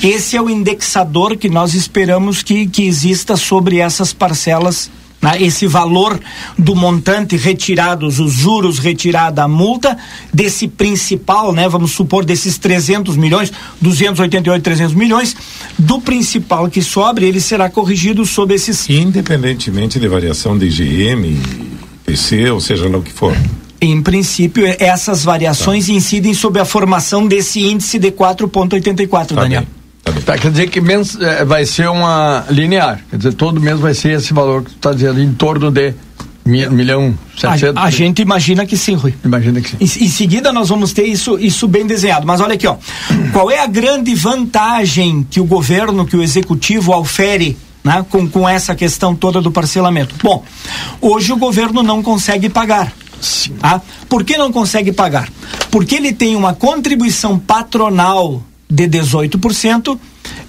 Esse é o indexador que nós esperamos que, que exista sobre essas parcelas. Né? Esse valor do montante retirados, os juros retirada a multa, desse principal, né? Vamos supor, desses 300 milhões, 288, 300 milhões, do principal que sobre, ele será corrigido sob esses. Independentemente de variação de IGM, PC, ou seja lá o que for. Em princípio, eh, essas variações incidem sobre a formação desse índice de 4,84, Tá Daniel. bem, tá. Tá, quer dizer que mens, eh, vai ser uma linear. Quer dizer, todo mês vai ser esse valor que tu está dizendo, em torno de mi, milhão setecentos. A, a gente imagina que sim, Rui. Imagina que sim. Em, em seguida nós vamos ter isso, isso bem desenhado. Mas olha aqui, ó. Qual é a grande vantagem que o governo, que o executivo aufere né, com, com essa questão toda do parcelamento? Bom, hoje o governo não consegue pagar. Tá? Por que não consegue pagar? Porque ele tem uma contribuição patronal de 18%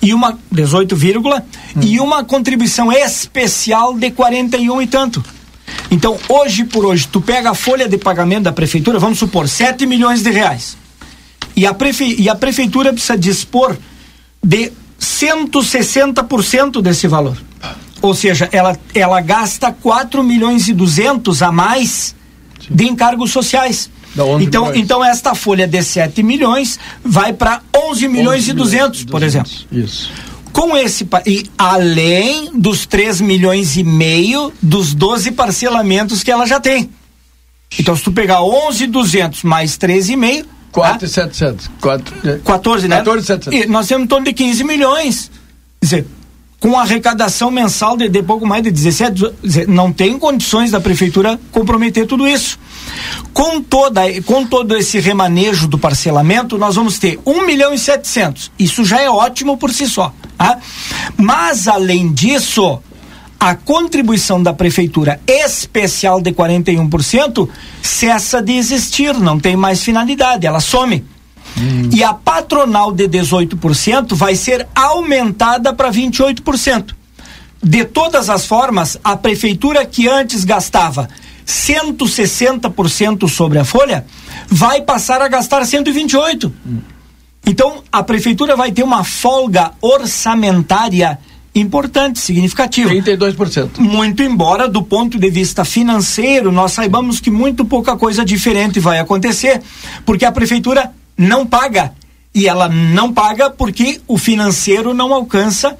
e uma 18, vírgula, e uma contribuição especial de 41 e tanto. Então, hoje por hoje, tu pega a folha de pagamento da prefeitura, vamos supor, 7 milhões de reais. E a, prefe... e a prefeitura precisa dispor de 160% desse valor. Ou seja, ela, ela gasta 4 milhões e 200 a mais de encargos sociais. 11 Então, milhões. então esta folha de 7 milhões vai para 11 milhões e 200, por exemplo. Isso. Com esse e além dos 3 milhões e meio dos 12 parcelamentos que ela já tem. Então se tu pegar 11,200 mais 13,5, 4 e 700. 4, 14, né? 14,700. E nós temos em torno de 15 milhões. Quer dizer, com arrecadação mensal de, de pouco mais de 17, quer dizer, não tem condições da prefeitura comprometer tudo isso. Com, toda, com todo esse remanejo do parcelamento, nós vamos ter 1 milhão e 700. Isso já é ótimo por si só. Tá? Mas, além disso, a contribuição da prefeitura especial de 41% cessa de existir, não tem mais finalidade, ela some. E a patronal de 18% vai ser aumentada para 28%. De todas as formas, a prefeitura que antes gastava 160% sobre a folha vai passar a gastar 128. Então, a prefeitura vai ter uma folga orçamentária importante, significativo. 32%. Muito embora, do ponto de vista financeiro, nós saibamos que muito pouca coisa diferente vai acontecer, porque a prefeitura não paga. E ela não paga porque o financeiro não alcança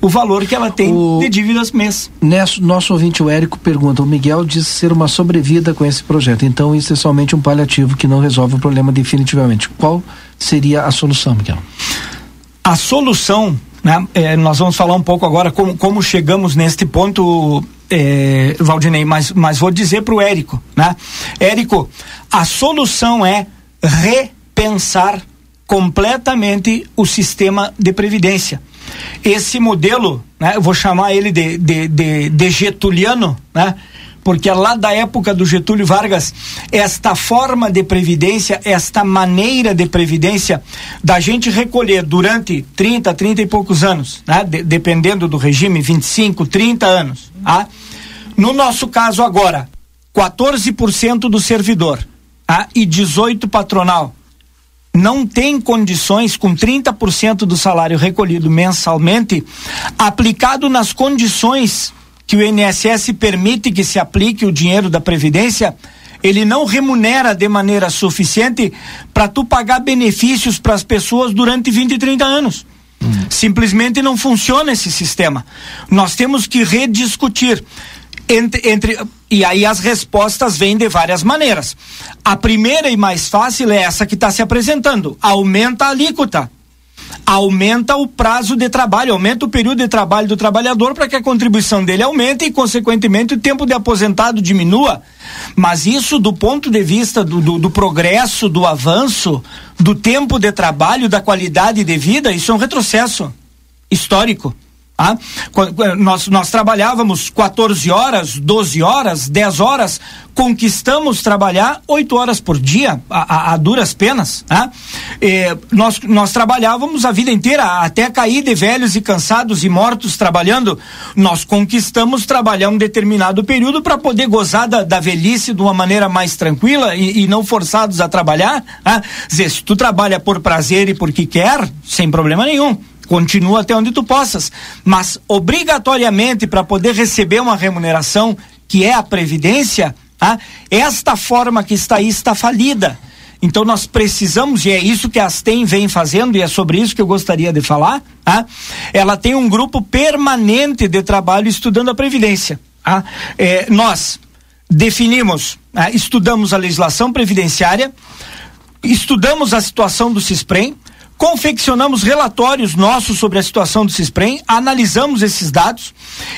o valor que ela tem O- de dívidas mês. Nesse, nosso ouvinte, o Érico, pergunta: o Miguel diz ser uma sobrevida com esse projeto, então isso é somente um paliativo que não resolve o problema definitivamente. Qual seria a solução, Miguel? A solução, né, é, nós vamos falar um pouco agora como, como chegamos neste ponto, é, Valdinei, mas, mas vou dizer para o Érico, né? Érico, a solução é repensar completamente o sistema de previdência. Esse modelo, né, eu vou chamar ele de, de, de, de getuliano, né? porque é lá da época do Getúlio Vargas, esta forma de previdência, esta maneira de previdência, da gente recolher durante 30, 30 e poucos anos, né? De- dependendo do regime, 25, 30 anos. Tá? No nosso caso agora, 14% do servidor tá? e 18% patronal não tem condições, com 30% do salário recolhido mensalmente, aplicado nas condições que o INSS permite que se aplique o dinheiro da Previdência, ele não remunera de maneira suficiente para tu pagar benefícios para as pessoas durante 20 e 30 anos. Simplesmente não funciona esse sistema. Nós temos que rediscutir. Entre, entre, e aí as respostas vêm de várias maneiras. A primeira e mais fácil é essa que está se apresentando: aumenta a alíquota. Aumenta o prazo de trabalho, aumenta o período de trabalho do trabalhador para que a contribuição dele aumente e, consequentemente, o tempo de aposentado diminua. Mas isso, do ponto de vista do, do, do progresso, do avanço, do tempo de trabalho, da qualidade de vida, isso é um retrocesso histórico. Qu- Nós, nós trabalhávamos 14 horas, 12 horas, 10 horas, conquistamos trabalhar 8 horas por dia, a, a- a duras penas. Tá? Eh, nós, nós trabalhávamos a vida inteira, até cair de velhos e cansados e mortos trabalhando. Nós conquistamos trabalhar um determinado período para poder gozar da, da velhice de uma maneira mais tranquila e, e não forçados a trabalhar. Quer dizer, se tu trabalha por prazer e porque quer, sem problema nenhum continua até onde tu possas, mas obrigatoriamente para poder receber uma remuneração que é a previdência, tá? esta forma que está aí está falida. Então nós precisamos, e é isso que a Astem vem fazendo, e é sobre isso que eu gostaria de falar, tá? ela tem um grupo permanente de trabalho estudando a Previdência. Tá? É, nós definimos, ah, estudamos a legislação previdenciária, estudamos a situação do CISPREM, confeccionamos relatórios nossos sobre a situação do CISPREM, analisamos esses dados,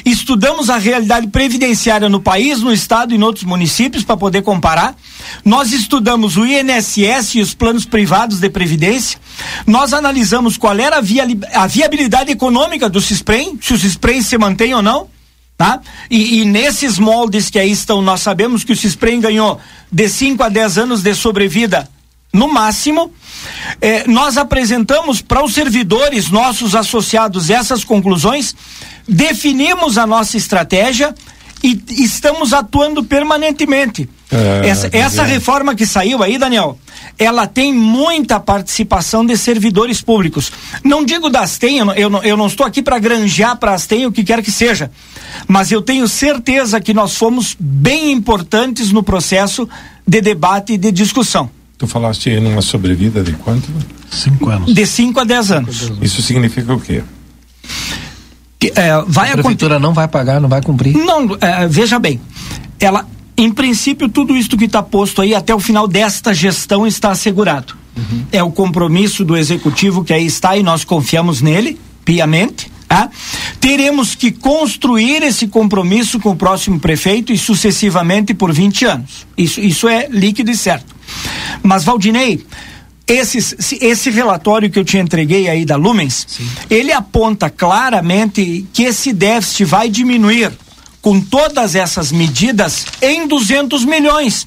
estudamos a realidade previdenciária no país, no estado e em outros municípios para poder comparar. Nós estudamos o INSS e os planos privados de previdência. Nós analisamos qual era a, via, a viabilidade econômica do CISPREM, se o CISPREM se mantém ou não. Tá? E, e nesses moldes que aí estão, nós sabemos que o CISPREM ganhou de 5 a 10 anos de sobrevida no máximo. Eh, nós apresentamos para os servidores nossos associados essas conclusões, definimos a nossa estratégia e estamos atuando permanentemente. É, essa, essa Daniel. reforma que saiu aí, Daniel, ela tem muita participação de servidores públicos. Não digo das TEM, eu não, eu não, estou aqui para granjear para as TEM o que quer que seja, mas eu tenho certeza que nós fomos bem importantes no processo de debate e de discussão. Tu falaste aí numa sobrevida de quanto? Cinco anos. De 5 a 10 anos. Isso significa o quê? Que, é, vai A prefeitura não vai pagar, não vai cumprir. Não, é, veja bem, ela, em princípio, tudo isso que está posto aí até o final desta gestão está assegurado. É o compromisso do executivo que aí está e nós confiamos nele, piamente. Tá? Teremos que construir esse compromisso com o próximo prefeito e sucessivamente por 20 anos. Isso, isso é líquido e certo. Mas, Valdinei, esses, se- esse relatório que eu te entreguei aí da Lumens, ele aponta claramente que esse déficit vai diminuir com todas essas medidas em 200 milhões.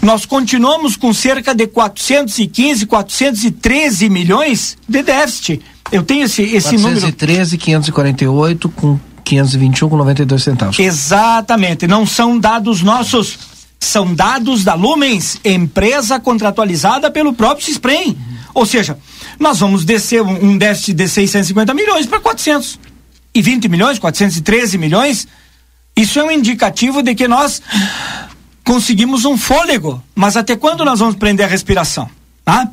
Nós continuamos com cerca de 415, 413 milhões de déficit. Eu tenho esse, esse número. 413, 548 com 521 com 92 centavos. Exatamente, não são dados nossos, são dados da Lumens, empresa contratualizada pelo próprio Cisprem. Ou seja, nós vamos descer um, déficit de 650 milhões para 400. 420 milhões, 413 milhões, isso é um indicativo de que nós conseguimos um fôlego. Mas até quando nós vamos prender a respiração? Tá?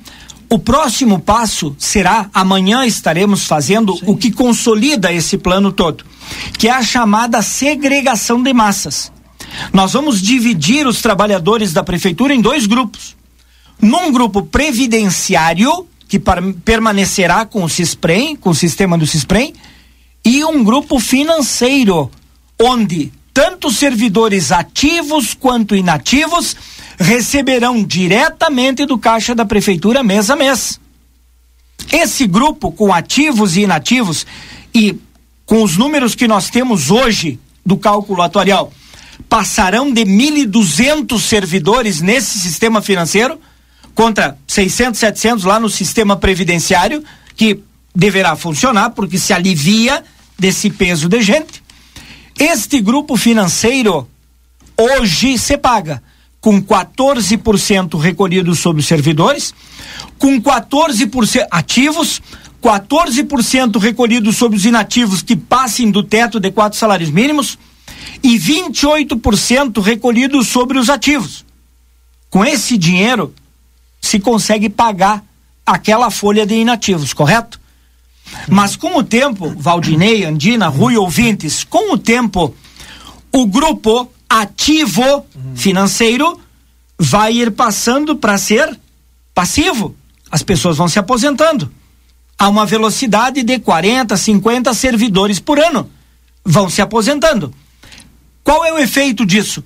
O próximo passo será, amanhã estaremos fazendo Sim. o que consolida esse plano todo, que é a chamada segregação de massas. Nós vamos dividir os trabalhadores da prefeitura em dois grupos. Num grupo previdenciário, que permanecerá com o CISPREM, com o sistema do CISPREM, e um grupo financeiro, onde tanto servidores ativos quanto inativos receberão diretamente do caixa da prefeitura mês a mês. Esse grupo com ativos e inativos e com os números que nós temos hoje do cálculo atuarial, passarão de 1.200 servidores nesse sistema financeiro contra 600, 700 lá no sistema previdenciário, que deverá funcionar porque se alivia desse peso de gente. Este grupo financeiro hoje se paga com 14% recolhido sobre os servidores, com 14% ativos, 14% recolhido sobre os inativos que passem do teto de quatro salários mínimos e 28% recolhido sobre os ativos. Com esse dinheiro, se consegue pagar aquela folha de inativos, correto? Mas com o tempo, Valdinei, Andina, Rui ouvintes, com o tempo, o grupo ativo financeiro vai ir passando para ser passivo. As pessoas vão se aposentando. A uma velocidade de 40, 50 servidores por ano. Vão se aposentando. Qual é o efeito disso?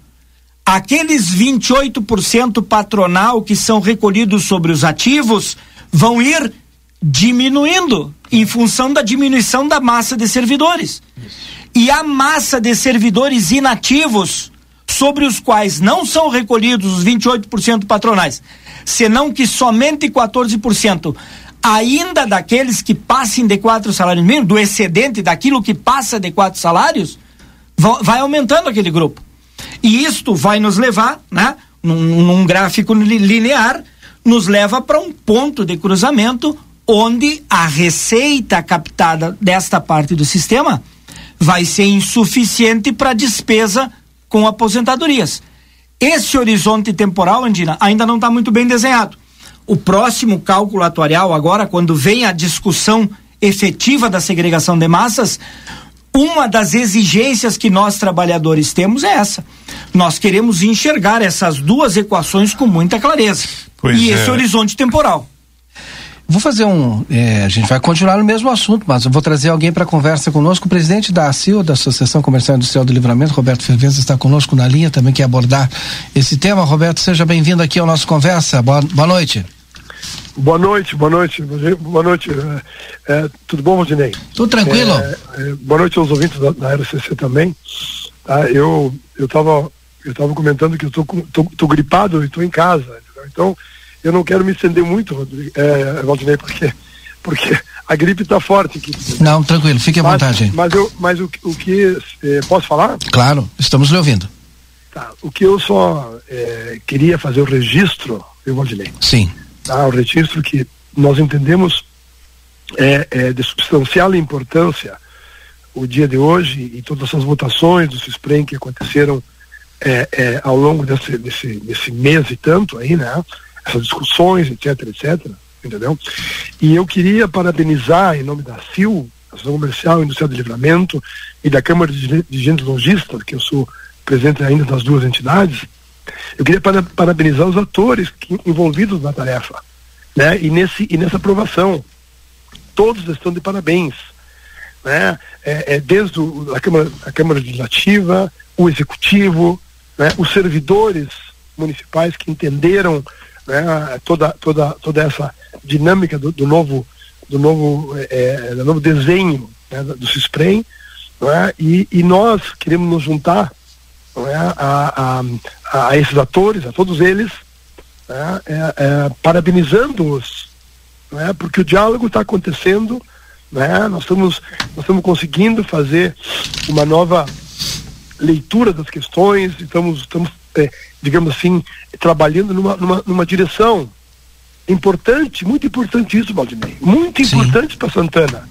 Aqueles 28% patronal que são recolhidos sobre os ativos vão ir diminuindo em função da diminuição da massa de servidores. Isso. E a massa de servidores inativos, sobre os quais não são recolhidos os 28% patronais, senão que somente 14%, ainda daqueles que passem de quatro salários mínimos, do excedente daquilo que passa de quatro salários, vai aumentando aquele grupo. E isto vai nos levar, né, num, num gráfico linear, nos leva para um ponto de cruzamento onde a receita captada desta parte do sistema vai ser insuficiente para despesa com aposentadorias. Esse horizonte temporal, Andina, ainda não está muito bem desenhado. O próximo cálculo atuarial, agora, quando vem a discussão efetiva da segregação de massas, uma das exigências que nós trabalhadores temos é essa. Nós queremos enxergar essas duas equações com muita clareza. Pois e é. esse horizonte temporal. Vou fazer um. É, a gente vai continuar no mesmo assunto, mas eu vou trazer alguém para conversa conosco. O presidente da ACIO, da Associação Comercial Industrial do Livramento, Roberto Fervenza, está conosco na linha, também quer abordar esse tema. Roberto, seja bem-vindo aqui ao nosso conversa. Boa, boa noite. Boa noite, boa noite, boa noite. É, é tudo bom, Rodinei? Tudo tranquilo? É, é, boa noite aos ouvintes da, da RCC também. Tá? Eu eu estava eu tava comentando que eu tô, tô, tô gripado e estou em casa. Entendeu? Então eu não quero me estender muito, Rodrigo, é, Valdinei, porque, porque a gripe está forte aqui. Não, tranquilo, fique à mas, vontade. Mas, eu, mas o, o que. Eh, posso falar? Claro, estamos lhe ouvindo. Tá, o que eu só queria fazer o registro, eu Valdinei. Sim. Tá, o registro que nós entendemos é, é de substancial importância o dia de hoje e todas essas votações do CISPREM que aconteceram é, é, ao longo desse, desse, desse mês e tanto aí, né? essas discussões, etc, etc, entendeu? E eu queria parabenizar, em nome da CIL, Associação Comercial e Industrial de Livramento, e da Câmara de Dirigentes Logistas, que eu sou presidente ainda das duas entidades, eu queria para, parabenizar os atores envolvidos na tarefa, né? E, nesse, e nessa aprovação. Todos estão de parabéns. Né? É, é desde o, a, Câmara, a Câmara Legislativa, o Executivo, né? os servidores municipais que entenderam né, toda, toda, toda essa dinâmica do, do novo, do novo, é, é do novo desenho né, do CISPREM, é? e, e nós queremos nos juntar é? a, a, a, esses atores, a todos eles, né, é, é, parabenizando-os, é? porque o diálogo está acontecendo, né, nós, estamos, nós estamos conseguindo fazer uma nova leitura das questões, estamos, estamos é, digamos assim, trabalhando numa, numa, numa direção importante, muito importante isso, Valdinei, muito importante para Santana.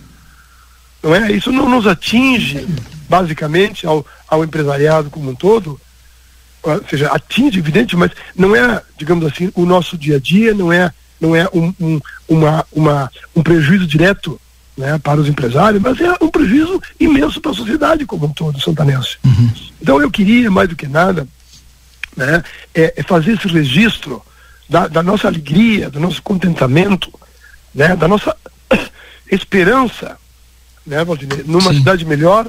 não é? Isso não nos atinge basicamente ao, ao empresariado como um todo, ou seja, atinge, evidente, mas não é, digamos assim, o nosso dia a dia, não é, não é um, um, uma, uma, um prejuízo direto né, para os empresários, mas é um prejuízo imenso para a sociedade como um todo, santanense. Uhum. Então eu queria, mais do que nada, né, é, é fazer esse registro da, da, nossa alegria, do nosso contentamento, né, da nossa esperança, né, Valdinei, numa Sim. cidade melhor,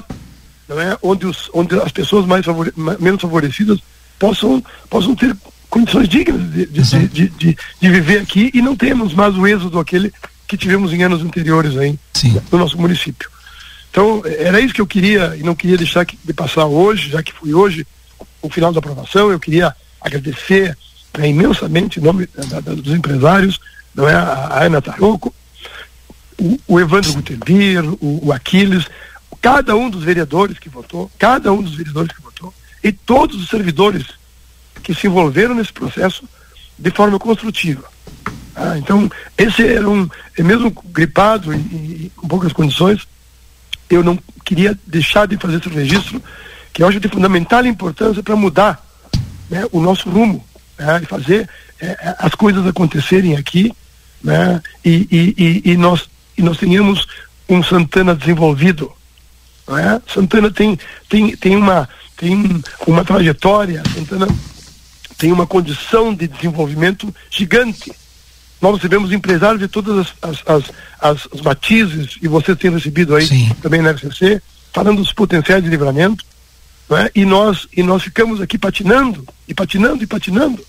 não é, onde, os, onde as pessoas mais favore, menos favorecidas possam, possam ter condições dignas de, de, de, de, de viver aqui e não temos mais o êxodo aquele que tivemos em anos anteriores aí Sim. no nosso município. Então, era isso que eu queria e não queria deixar de passar hoje, já que foi hoje o final da aprovação. Eu queria agradecer né, imensamente em nome da, da, dos empresários, não é, a, a Ana Taroco, o, o Evandro Gutendir, o, o Aquiles, cada um dos vereadores que votou, cada um dos vereadores que votou, e todos os servidores que se envolveram nesse processo de forma construtiva. Ah, então, esse era um, é mesmo gripado e, e, com poucas condições, eu não queria deixar de fazer esse registro, que eu acho de fundamental importância para mudar né, o nosso rumo, né, e fazer é, as coisas acontecerem aqui, né, e, e, e, nós, e nós tenhamos um Santana desenvolvido. Né? Santana tem, tem, tem, uma, tem uma trajetória, Santana tem uma condição de desenvolvimento gigante. Nós recebemos empresários de todas as, as, as, as matizes, e vocês têm recebido aí Sim. também na RCC, falando dos potenciais de livramento, é? e, nós, e nós ficamos aqui patinando, e patinando, e patinando.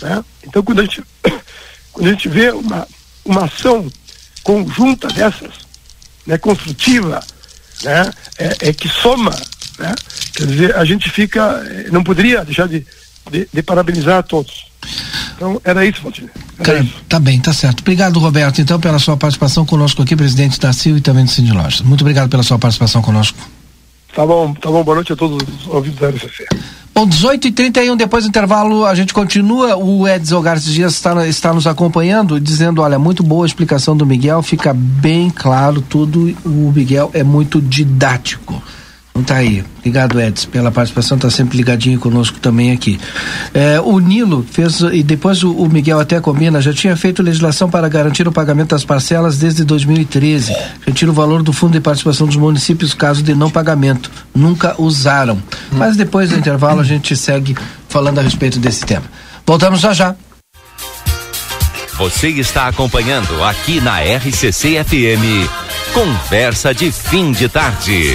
Né? Então, quando a gente, quando a gente vê uma, uma ação conjunta dessas, né, construtiva, né, é, é que soma, né? quer dizer, a gente fica, eh, não poderia deixar de, de, de parabenizar a todos. Então, era isso, Valdir. Tá, tá, bem, tá certo. Obrigado, Roberto, então, pela sua participação conosco aqui, presidente da CIL e também do Cindy Lojas. Muito obrigado pela sua participação conosco. Tá bom, tá bom. Boa noite a todos os ouvintes da RCC. Bom, 18 e 31 depois do intervalo, a gente continua. O Edson Garcia Dias está, está nos acompanhando, dizendo: olha, muito boa a explicação do Miguel, fica bem claro tudo. O Miguel é muito didático. Então tá aí. Obrigado, Edson, pela participação, tá sempre ligadinho conosco também aqui. É, o Nilo fez, e depois o, o, Miguel até combina, já tinha feito legislação para garantir o pagamento das parcelas desde 2013. Retira o valor do fundo de participação dos municípios caso de não pagamento. Nunca usaram. Mas depois do intervalo a gente segue falando a respeito desse tema. Voltamos já já. Você está acompanhando aqui na RCC FM. Conversa de fim de tarde.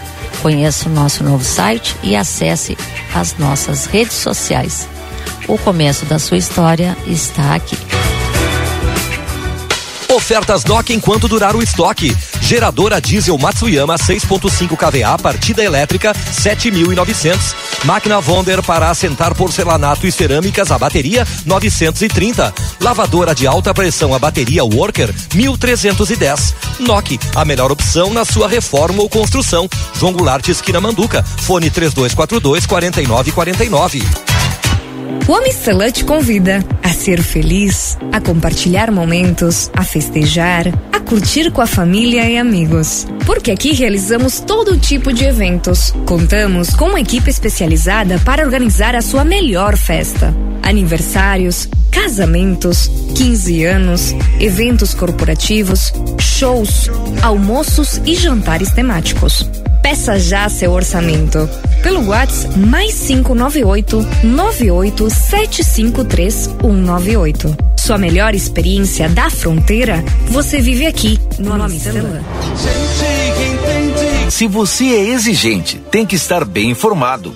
Conheça o nosso novo site e acesse as nossas redes sociais. O começo da sua história está aqui. Ofertas DOC enquanto durar o estoque. Geradora diesel Matsuyama 6.5 kVA partida elétrica 7.900. Máquina Wonder para assentar porcelanato e cerâmicas a bateria 930. Lavadora de alta pressão a bateria Worker 1310. NOC, a melhor opção na sua reforma ou construção. João Goulart esquina Manduca. Fone 3242 4949. O Amistelã te convida a ser feliz, a compartilhar momentos, a festejar, a curtir com a família e amigos. Porque aqui realizamos todo tipo de eventos. Contamos com uma equipe especializada para organizar a sua melhor festa. Aniversários, casamentos, 15 anos, eventos corporativos, shows, almoços e jantares temáticos. Peça já seu orçamento pelo WhatsApp mais 598 98 753 198. Sua melhor experiência da fronteira você vive aqui no Amistelã. Se você é exigente, tem que estar bem informado.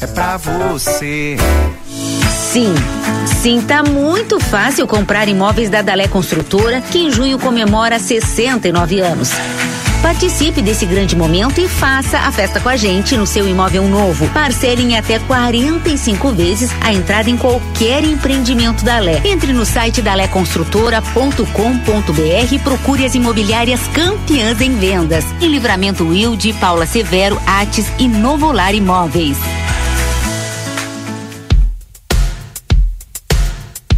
é pra você. Sim, sim, tá muito fácil comprar imóveis da Dalé Construtora, que em junho comemora 69 anos. Participe desse grande momento e faça a festa com a gente no seu imóvel novo. Parcele em até 45 vezes a entrada em qualquer empreendimento da Lé. Entre no site daléconstrutora.com.br e procure as imobiliárias campeãs em vendas. Em Livramento Wilde, Paula Severo, Ates e Novolar Imóveis.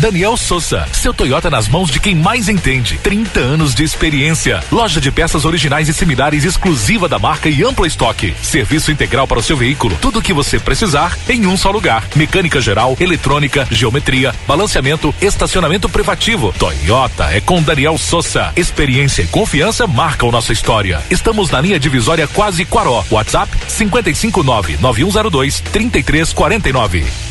Daniel Souza, seu Toyota nas mãos de quem mais entende. 30 anos de experiência. Loja de peças originais e similares exclusiva da marca e amplo estoque. Serviço integral para o seu veículo. Tudo o que você precisar em um só lugar. Mecânica geral, eletrônica, geometria, balanceamento, estacionamento privativo. Toyota é com Daniel Souza. Experiência e confiança marcam nossa história. Estamos na linha divisória quase Quaró. WhatsApp 559 9102 3349.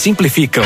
simplificam.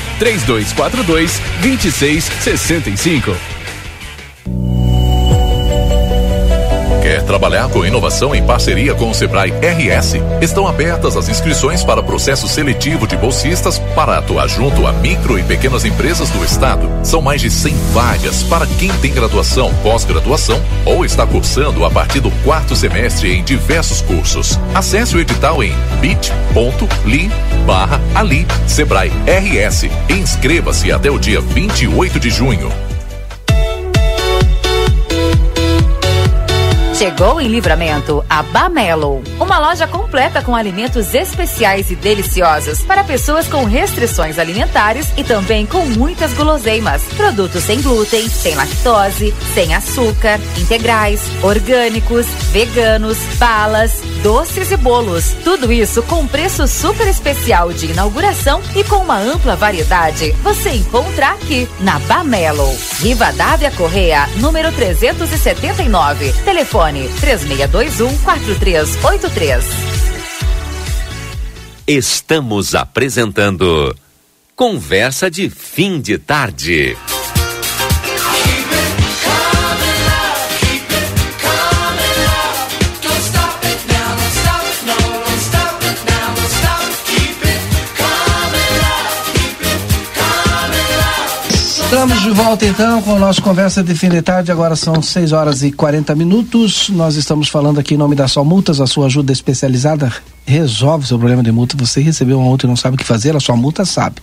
3242 2665. Trabalhar com inovação em parceria com o Sebrae RS? Estão abertas as inscrições para processo seletivo de bolsistas para atuar junto a micro e pequenas empresas do estado. São mais de 100 vagas para quem tem graduação, pós-graduação ou está cursando a partir do quarto semestre em diversos cursos. Acesse o edital em bit.ly barra ali Sebrae RS e inscreva-se até o dia 28 de junho. Chegou em Livramento a Bamelo, uma loja completa com alimentos especiais e deliciosos para pessoas com restrições alimentares e também com muitas guloseimas. Produtos sem glúten, sem lactose, sem açúcar, integrais, orgânicos, veganos, balas, doces e bolos. Tudo isso com preço super especial de inauguração e com uma ampla variedade. Você encontra aqui na Bamelo. Rivadavia Correia, número 379. Telefone 3621 4383. Estamos apresentando Conversa de Fim de Tarde. Estamos de volta então com o nosso Conversa de Fim de Tarde. Agora são 6 horas e 40 minutos. Nós estamos falando aqui em nome da Só Multas, a sua ajuda especializada resolve seu problema de multa. Você recebeu uma multa e não sabe o que fazer, a sua multa sabe.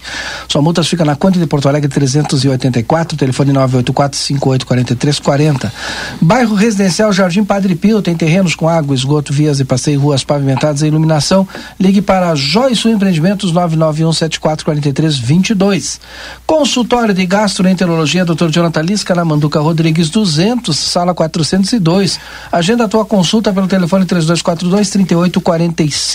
Sua multa fica na Conta de Porto Alegre 384, telefone 984-584340. Bairro Residencial Jardim Padre Pio tem terrenos com água, esgoto, vias e passeio, ruas pavimentadas e iluminação. Ligue para Joyce Empreendimentos 991744322. Consultório de Gastroenterologia Dr. Jonathan Lisca na Manduca Rodrigues 200, sala 402. Agenda a tua consulta pelo telefone 3242 3845.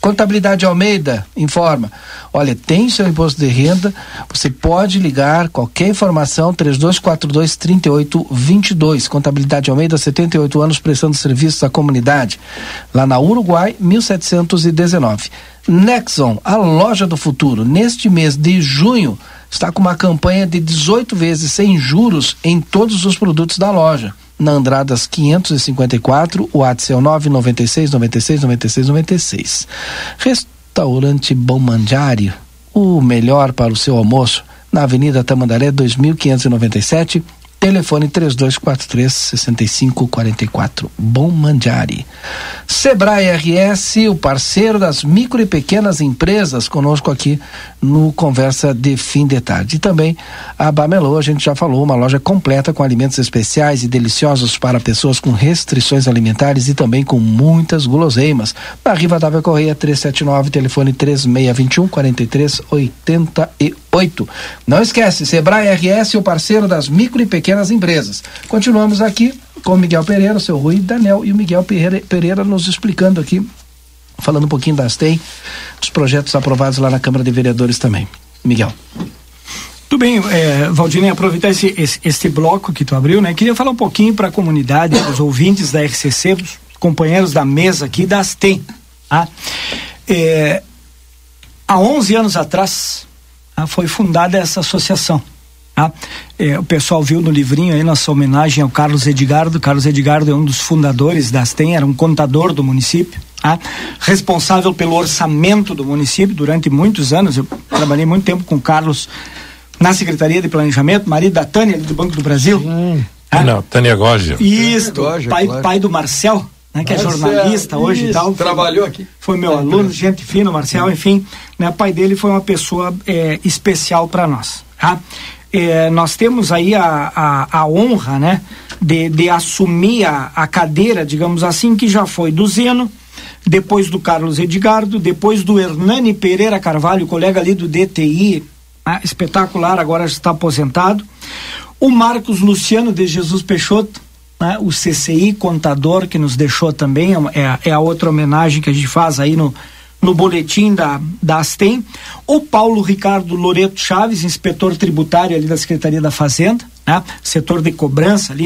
Contabilidade Almeida informa: olha, tem seu imposto de renda, você pode ligar qualquer informação 3242 3822. Contabilidade Almeida, 78 anos prestando serviços à comunidade, lá na Uruguai, 1719. Nexon, a loja do futuro, neste mês de junho, está com uma campanha de 18 vezes sem juros em todos os produtos da loja na Andradas 554, o WhatsApp é o 996 96 96 96. Restaurante Bom Mandiário, o melhor para o seu almoço, na Avenida Tamandaré 2597, telefone 3243 6544. Bom Mandiari. Sebrae RS, o parceiro das micro e pequenas empresas, conosco aqui no Conversa de Fim de Tarde. E também a Bamelô, a gente já falou, uma loja completa com alimentos especiais e deliciosos para pessoas com restrições alimentares e também com muitas guloseimas. Na Riva Dávia Correia 379, telefone 3621 4388. Não esquece, Sebrae RS, o parceiro das micro e pequenas empresas. Continuamos aqui com Miguel Pereira, o seu Rui Danel e o Miguel Pereira, Pereira nos explicando aqui, falando um pouquinho das TEM, dos projetos aprovados lá na Câmara de Vereadores também. Miguel. Tudo bem, é, Valdinei, aproveitar esse, esse, esse, bloco que tu abriu, né? Queria falar um pouquinho para a comunidade, os ouvintes da RCC, os companheiros da mesa aqui das TEM. Tá? É, há 11 anos atrás, tá, foi fundada essa associação. Tá? É, o pessoal viu no livrinho aí nossa homenagem ao Carlos Edgardo. Carlos Edgardo é um dos fundadores das TEM, era um contador do município, tá? responsável pelo orçamento do município durante muitos anos. Eu trabalhei muito tempo com o Carlos na Secretaria de Planejamento, marido da Tânia do Banco do Brasil. Ah, não, Tânia Goja. Isso, pai, claro. pai do Marcel, né, que Marcel, é jornalista hoje isso, e tal. Trabalhou aqui. Foi meu é, aluno, gente fina, Marcel, enfim. Né, pai dele foi uma pessoa é, especial para nós. Tá? É, nós temos aí a, a, a honra né, de, de assumir a, a cadeira, digamos assim, que já foi do Zeno, depois do Carlos Edgardo, depois do Hernani Pereira Carvalho, colega ali do DTI, ah, espetacular, agora está aposentado. O Marcos Luciano de Jesus Peixoto, né, o CCI contador que nos deixou também, é, é a outra homenagem que a gente faz aí no, no boletim da, da Astem. O Paulo Ricardo Loreto Chaves, inspetor tributário ali da Secretaria da Fazenda, né, setor de cobrança ali,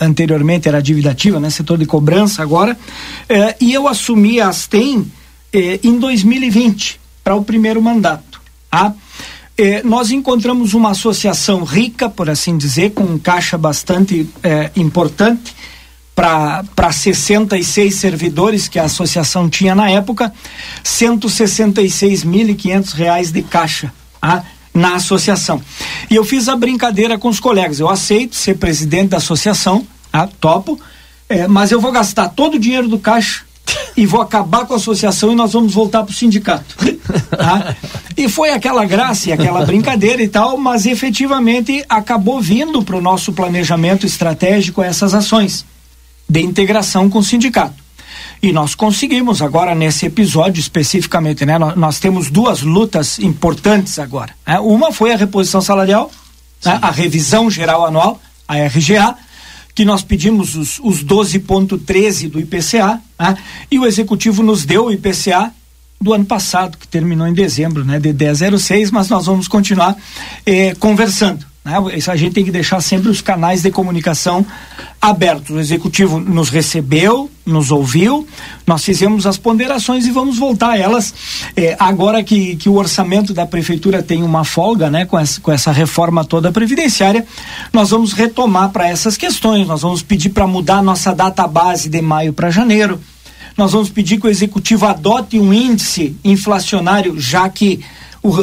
anteriormente era dívida ativa, né, setor de cobrança agora. Uh, e eu assumi a Astem eh, em 2020, para o primeiro mandato. Tá? Eh, nós encontramos uma associação rica, por assim dizer, com um caixa bastante importante, para 66 servidores que a associação tinha na época, 166.500 reais de caixa tá? na associação. E eu fiz a brincadeira com os colegas. Eu aceito ser presidente da associação, tá? topo, é, mas eu vou gastar todo o dinheiro do caixa e vou acabar com a associação e nós vamos voltar para o sindicato. Tá? E foi aquela graça e aquela brincadeira e tal, mas efetivamente acabou vindo para o nosso planejamento estratégico essas ações de integração com o sindicato. E nós conseguimos agora nesse episódio especificamente, né? Nós, nós temos duas lutas importantes agora. Né? Uma foi a reposição salarial, né? a revisão geral anual, a RGA, que nós pedimos os, os 12,13 do IPCA, né? e o executivo nos deu o IPCA do ano passado, que terminou em dezembro, né, de 1006, mas nós vamos continuar eh, conversando. Né? Isso a gente tem que deixar sempre os canais de comunicação abertos. O executivo nos recebeu, nos ouviu, nós fizemos as ponderações e vamos voltar a elas. Eh, agora que, que o orçamento da prefeitura tem uma folga, né, com essa, com essa reforma toda previdenciária, nós vamos retomar para essas questões. Nós vamos pedir para mudar a nossa data base de maio para janeiro. Nós vamos pedir que o executivo adote um índice inflacionário, já que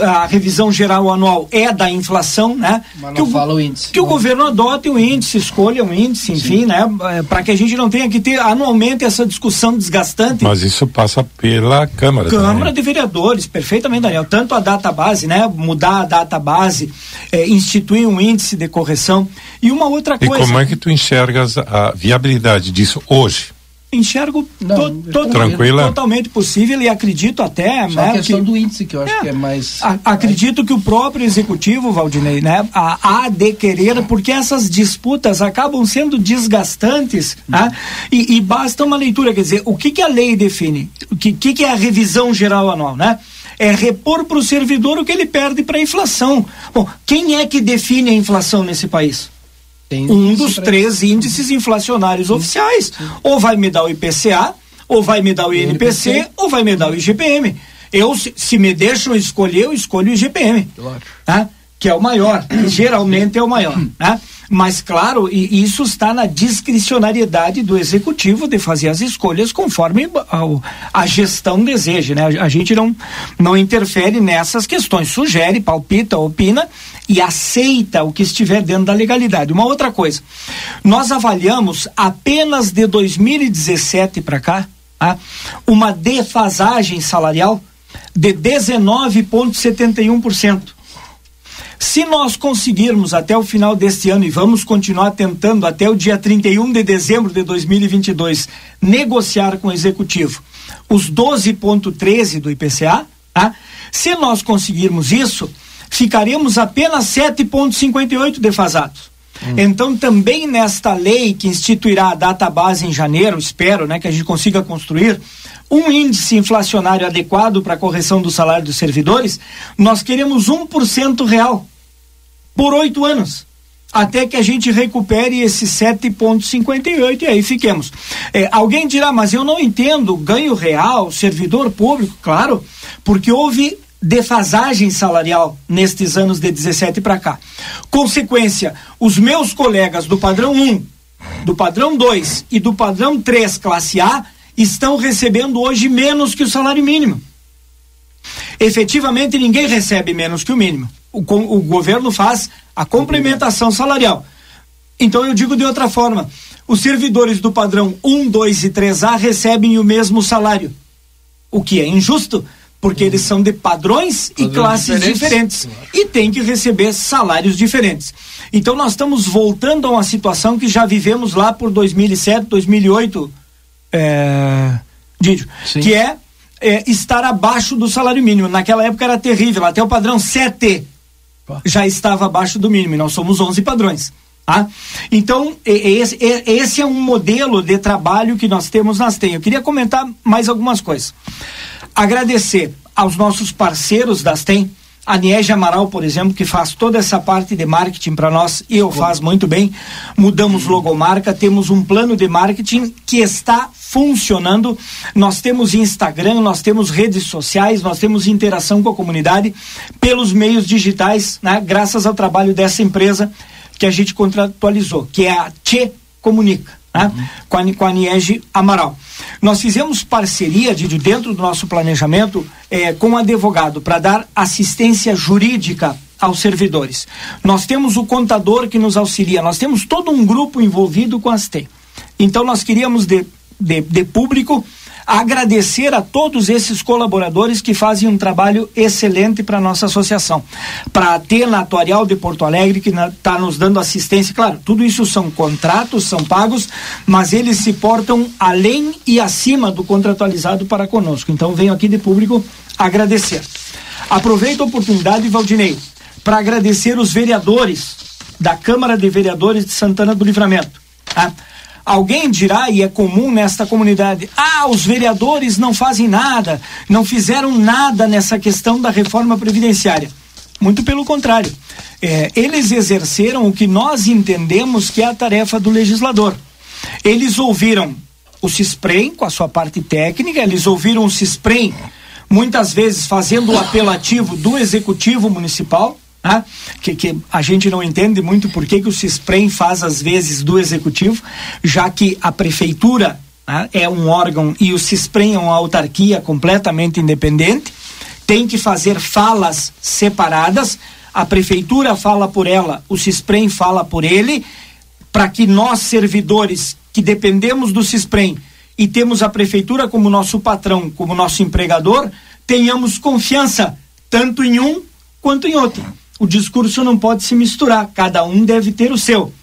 a revisão geral anual é da inflação, né? Mas que não o, fala o índice. que o governo adote um índice, escolha um índice, enfim, né? Para que a gente não tenha que ter anualmente essa discussão desgastante. Mas isso passa pela Câmara. Câmara também. de Vereadores, perfeitamente, Daniel. Tanto a data base, né? Mudar a data base, eh, instituir um índice de correção. E uma outra E coisa. como é que tu enxergas a viabilidade disso hoje? Enxergo to- to- Tranquila? totalmente possível e acredito até. Só a né, questão que- do índice que eu acho que é mais. A- acredito que o próprio executivo, Valdinei, né, há de querer, porque essas disputas acabam sendo desgastantes, né, e, e basta uma leitura, quer dizer, o que, que a lei define? O que, que, que é a revisão geral anual, né? É repor para o servidor o que ele perde para a inflação. Bom, quem é que define a inflação nesse país? Um dos três índices inflacionários oficiais. Ou vai me dar o IPCA, ou vai me dar o INPC, ou vai me dar o IGPM. Eu, se, se me deixam escolher, eu escolho o IGPM. Tá? Que é o maior, geralmente é o maior. Tá? Mas, claro, e isso está na discricionariedade do executivo de fazer as escolhas conforme a, gestão deseja. Né? A, a gente não, não interfere nessas questões. Sugere, palpita, opina e aceita o que estiver dentro da legalidade. Uma outra coisa, nós avaliamos apenas de 2017 para cá tá? uma defasagem salarial de 19,71%. Se nós conseguirmos até o final deste ano, e vamos continuar tentando até o dia 31 de dezembro de 2022, negociar com o executivo os 12,13 do IPCA, tá? se nós conseguirmos isso, ficaremos apenas 7,58 defasados. Então, também nesta lei que instituirá a data base em janeiro, espero né, que a gente consiga construir um índice inflacionário adequado para a correção do salário dos servidores, nós queremos 1% real por oito anos. Até que a gente recupere esse 7,58 e aí fiquemos. É, alguém dirá, mas eu não entendo ganho real, servidor público, claro, porque houve defasagem salarial nestes anos de 17 para cá. Consequência, os meus colegas do padrão 1, do padrão 2 e do padrão 3 classe A estão recebendo hoje menos que o salário mínimo. Efetivamente, ninguém recebe menos que o mínimo. O, o governo faz a complementação salarial. Então, eu digo de outra forma: os servidores do padrão 1, 2 e 3A recebem o mesmo salário. O que é injusto, porque eles são de padrões e Padrões classes diferentes. diferentes. E têm que receber salários diferentes. Então, nós estamos voltando a uma situação que já vivemos lá por 2007, 2008, é, Didio, que é, é, estar abaixo do salário mínimo. Naquela época era terrível, até o padrão 7 já estava abaixo do mínimo, e nós somos 11 padrões. Tá? Então, esse, esse é um modelo de trabalho que nós temos nas TEM. Eu queria comentar mais algumas coisas. Agradecer aos nossos parceiros das TEM, a Niege Amaral, por exemplo, que faz toda essa parte de marketing para nós e eu faz muito bem. Mudamos logomarca, temos um plano de marketing que está funcionando. Nós temos Instagram, nós temos redes sociais, nós temos interação com a comunidade pelos meios digitais, né? graças ao trabalho dessa empresa que a gente contratualizou, que é a Tche Comunica. Né? Com, a, com a Niege Amaral. Nós fizemos parceria de, de dentro do nosso planejamento eh, com o advogado para dar assistência jurídica aos servidores. Nós temos o contador que nos auxilia, nós temos todo um grupo envolvido com as TEI. Então nós queríamos de, de, de público agradecer a todos esses colaboradores que fazem um trabalho excelente para nossa associação. Para a Atena Atuarial de Porto Alegre, que está nos dando assistência. Claro, tudo isso são contratos, são pagos, mas eles se portam além e acima do contratualizado para conosco. Então venho aqui de público agradecer. Aproveito a oportunidade, Valdinei, para agradecer os vereadores da Câmara de Vereadores de Santana do Livramento. Tá? Alguém dirá, e é comum nesta comunidade, ah, os vereadores não fazem nada, não fizeram nada nessa questão da reforma previdenciária. Muito pelo contrário. É, eles exerceram o que nós entendemos que é a tarefa do legislador. Eles ouviram o CISPREM com a sua parte técnica, eles ouviram o CISPREM muitas vezes fazendo o apelativo do executivo municipal, né? que, que a gente não entende muito por que, o CISPREM faz às vezes do executivo, já que a prefeitura né, é um órgão e o CISPREM é uma autarquia completamente independente, tem que fazer falas separadas, a prefeitura fala por ela, o CISPREM fala por ele, para que nós servidores que dependemos do CISPREM e temos a prefeitura como nosso patrão, como nosso empregador, tenhamos confiança tanto em um quanto em outro o discurso não pode se misturar, cada um deve ter o seu.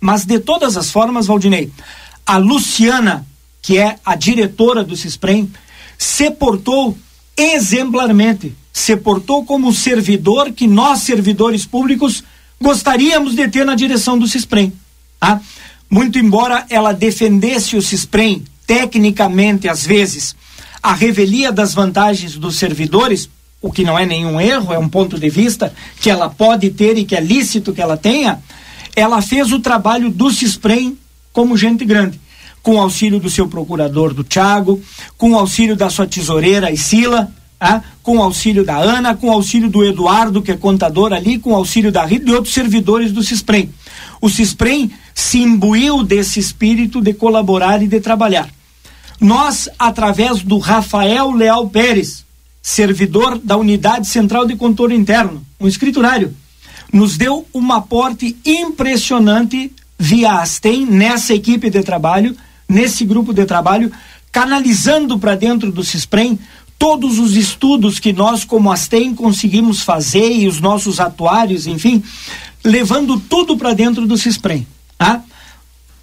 Mas de todas as formas, Valdinei, a Luciana, que é a diretora do CISPREM, se portou exemplarmente, se portou como servidor que nós, servidores públicos, gostaríamos de ter na direção do CISPREM. Tá? Muito embora ela defendesse o CISPREM, tecnicamente, às vezes, a revelia das vantagens dos servidores, o que não é nenhum erro, é um ponto de vista que ela pode ter e que é lícito que ela tenha, ela fez o trabalho do CISPREM como gente grande, com o auxílio do seu procurador, do Tiago, com o auxílio da sua tesoureira, Isila, ah, com o auxílio da Ana, com o auxílio do Eduardo, que é contador ali, com o auxílio da Rita e outros servidores do CISPREM. O CISPREM se imbuiu desse espírito de colaborar e de trabalhar. Nós, através do Rafael Leal Pérez, servidor da Unidade Central de Controle Interno, um escriturário, nos deu um aporte impressionante via Astem nessa equipe de trabalho, nesse grupo de trabalho, canalizando para dentro do CISPREM todos os estudos que nós, como Astem, conseguimos fazer e os nossos atuários, enfim, levando tudo para dentro do CISPREM. Tá?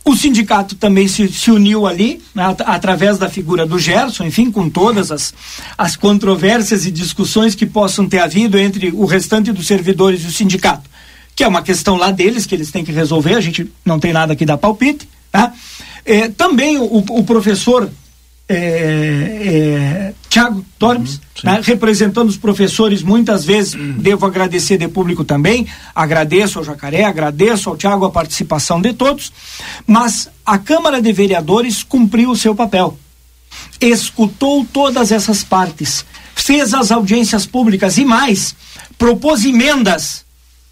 O sindicato também se, se uniu ali, né, através da figura do Gerson, enfim, com todas as, as controvérsias e discussões que possam ter havido entre o restante dos servidores e o sindicato, que é uma questão lá deles, que eles têm que resolver, a gente não tem nada que dar palpite. Tá? É, também o, o professor é, é, Tiago Tormes, uhum, né, representando os professores, muitas vezes. Uhum. devo agradecer de público também, agradeço ao Jacaré, agradeço ao Tiago a participação de todos, mas a Câmara de Vereadores cumpriu o seu papel, escutou todas essas partes, fez as audiências públicas e mais, propôs emendas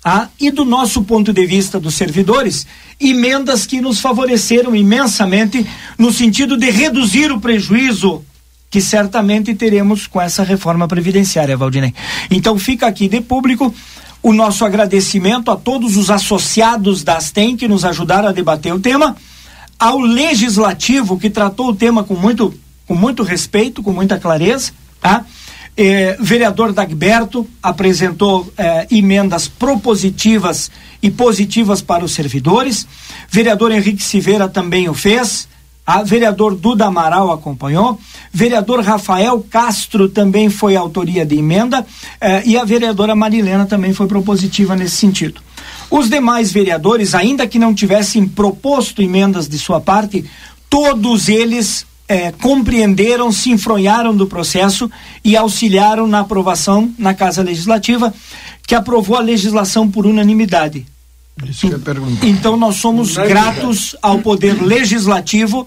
ah, e do nosso ponto de vista dos servidores, emendas que nos favoreceram imensamente no sentido de reduzir o prejuízo que certamente teremos com essa reforma previdenciária, Valdinei. Então fica aqui de público o nosso agradecimento a todos os associados da Astem que nos ajudaram a debater o tema, ao legislativo que tratou o tema com muito, com muito respeito, com muita clareza, tá? Eh, vereador Dagberto apresentou eh, emendas propositivas e positivas para os servidores. Vereador Henrique Silveira também o fez. A vereador Duda Amaral acompanhou. Vereador Rafael Castro também foi autoria de emenda. Eh, e a vereadora Marilena também foi propositiva nesse sentido. Os demais vereadores, ainda que não tivessem proposto emendas de sua parte, todos eles é, compreenderam, se enfronharam do processo e auxiliaram na aprovação na Casa Legislativa, que aprovou a legislação por unanimidade. Isso que eu então nós somos gratos ao Poder Legislativo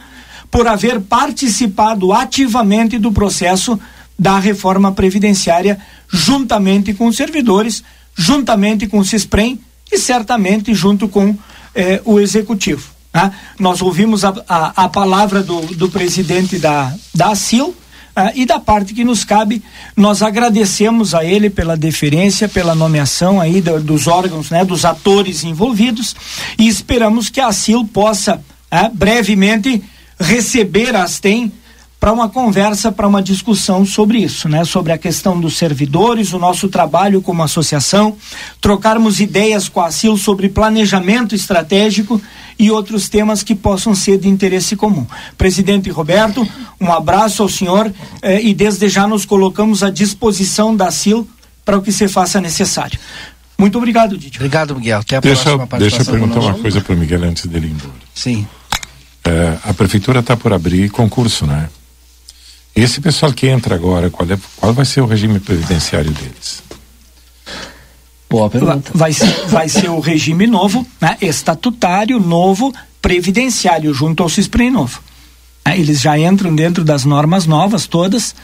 por haver participado ativamente do processo da reforma previdenciária, juntamente com os servidores, juntamente com o CISPREM e certamente junto com eh, o Executivo. Né? Nós ouvimos a, a, a palavra do, do presidente da, da ASIL, ah, e da parte que nos cabe, nós agradecemos a ele pela deferência, pela nomeação aí do, dos órgãos, né, dos atores envolvidos e esperamos que a ASIL possa ah, brevemente receber as tem para uma conversa, para uma discussão sobre isso, né? Sobre a questão dos servidores, o nosso trabalho como associação, trocarmos ideias com a ASIL sobre planejamento estratégico e outros temas que possam ser de interesse comum. Presidente Roberto, um abraço ao senhor eh, e desde já nos colocamos à disposição da ASIL para o que se faça necessário. Muito obrigado, Didi. Obrigado, Miguel. Até a Deixa, próxima deixa eu participação perguntar uma coisa para o Miguel antes dele ir embora. Sim. É, a prefeitura está por abrir concurso, né? Esse pessoal que entra agora, qual, é, qual vai ser o regime previdenciário deles? Boa Vai, vai ser, vai ser o regime novo, né, estatutário novo, previdenciário, junto ao CISPREM novo. Né, eles já entram dentro das normas novas todas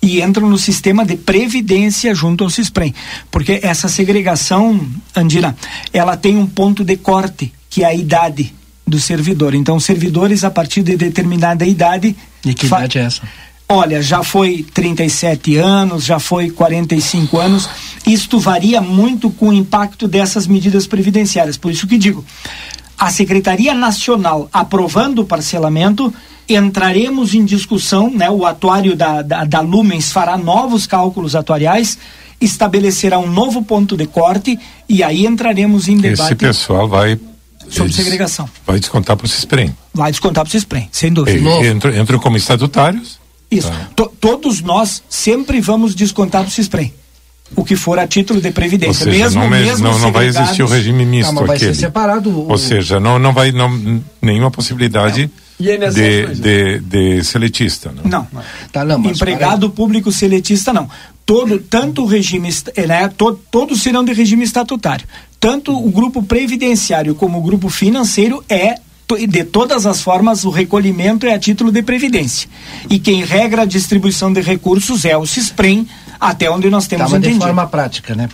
e entram no sistema de previdência junto ao CISPREM. Porque essa segregação, Andina, ela tem um ponto de corte, que é a idade do servidor. Então, servidores, a partir de determinada idade. E que idade é essa? Olha, já foi 37 anos, já foi 45 anos. Isto varia muito com o impacto dessas medidas previdenciárias. Por isso que digo, a Secretaria Nacional aprovando o parcelamento, entraremos em discussão, né? O atuário da, da, da Lumens fará novos cálculos atuariais, estabelecerá um novo ponto de corte e aí entraremos em Esse debate pessoal vai. sobre segregação. Vai descontar para o CISPREM. Vai descontar para o CISPREM, sem dúvida. Entram, entram como estatutários. Isso. To- todos nós sempre vamos descontar do CISPREM. O que for a título de Ou previdência. seja, mesmo, não, é- mesmo não, não vai existir o regime misto mas vai ser separado o- Ou seja, não, não vai não, nenhuma possibilidade INSS de, não de, de seletista. Não. Não. Tá, não, Empregado público seletista, não. Todo, tanto o regime, eh, né, to, todos serão de regime estatutário. Tanto o grupo previdenciário como o grupo financeiro é de todas as formas o recolhimento é a título de previdência. E quem regra a distribuição de recursos é o CISPREM, até onde nós Tá, temos de entendido. forma prática, né?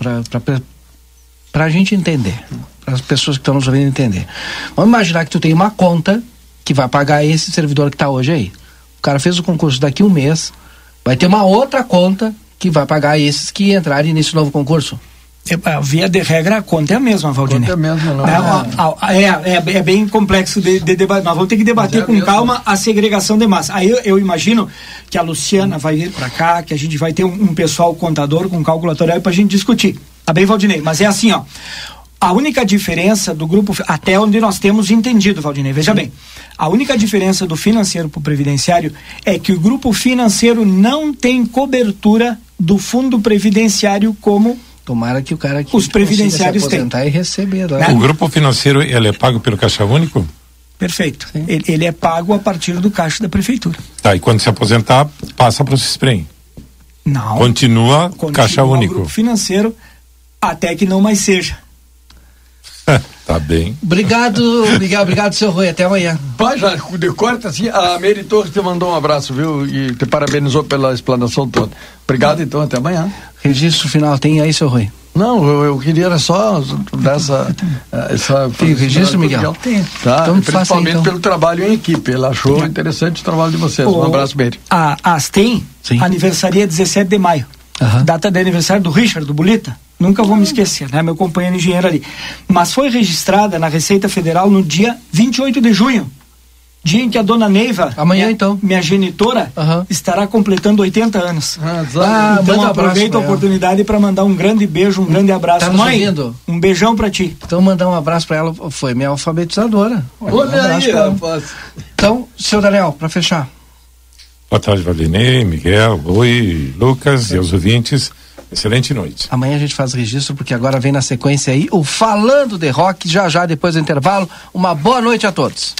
Para a gente entender, para as pessoas que estão nos ouvindo entender. Vamos imaginar que tu tem uma conta que vai pagar esse servidor que está hoje aí. O cara fez o concurso daqui um mês, vai ter uma outra conta que vai pagar esses que entrarem nesse novo concurso. A via de regra, a conta é a mesma, Valdinei. Conta é a mesma, não É, é? é, é, bem complexo de, de debater. Nós vamos ter que debater é com calma a segregação de massa. Aí eu, eu imagino que a Luciana vai vir para cá, que a gente vai ter um, um pessoal contador com calculatorial para a gente discutir. Tá bem, Valdinei? Mas é assim, ó. A única diferença do grupo, até onde nós temos entendido, Valdinei, veja bem, a única diferença do financeiro para o previdenciário é que o grupo financeiro não tem cobertura do fundo previdenciário como Tomara que o cara que os previdenciários se têm. aposentar e receber. Né? O grupo financeiro ele é pago pelo Caixa Único? Perfeito. Ele, ele é pago a partir do caixa da prefeitura. Tá, e quando se aposentar, passa para o CISPREM. Não. Continua, Continua Caixa o Único. grupo financeiro até que não mais seja. tá bem. Obrigado, Miguel. Obrigado, seu Rui. Até amanhã. Pai, já de corta assim, a Mary Torres te mandou um abraço, viu? E te parabenizou pela explanação toda. Obrigado, então, até amanhã. Registro final tem aí, seu Rui? Não, eu, eu queria era só dar essa. eh, essa Tem registro, Miguel? Tem. Tá? Então, faça Principalmente então. pelo trabalho em equipe. Ele achou interessante o trabalho de vocês. Um O- abraço, Mary. A a Astem aniversaria 17 de maio. Data de aniversário do Richard, do Bolita. Nunca vou me esquecer, né? Meu companheiro engenheiro ali. Mas foi registrada na Receita Federal no dia 28 de junho. Dia em que a dona Neiva, Amanhã, minha, então. minha genitora, estará completando 80 anos. Ah, então um abraço aproveito a ela. oportunidade para mandar um grande beijo, um grande abraço. Tá Mãe, ouvindo? um beijão para ti. Então, mandar um abraço para ela. Foi minha alfabetizadora. Um Olha abraço aí, rapaz. Então, seu Daniel, para fechar. Boa tarde, Valdinei, Miguel, Oi, Lucas e aos ouvintes. Excelente noite. Amanhã a gente faz registro, porque agora vem na sequência aí o Falando de Rock, já já depois do intervalo. Uma boa noite a todos.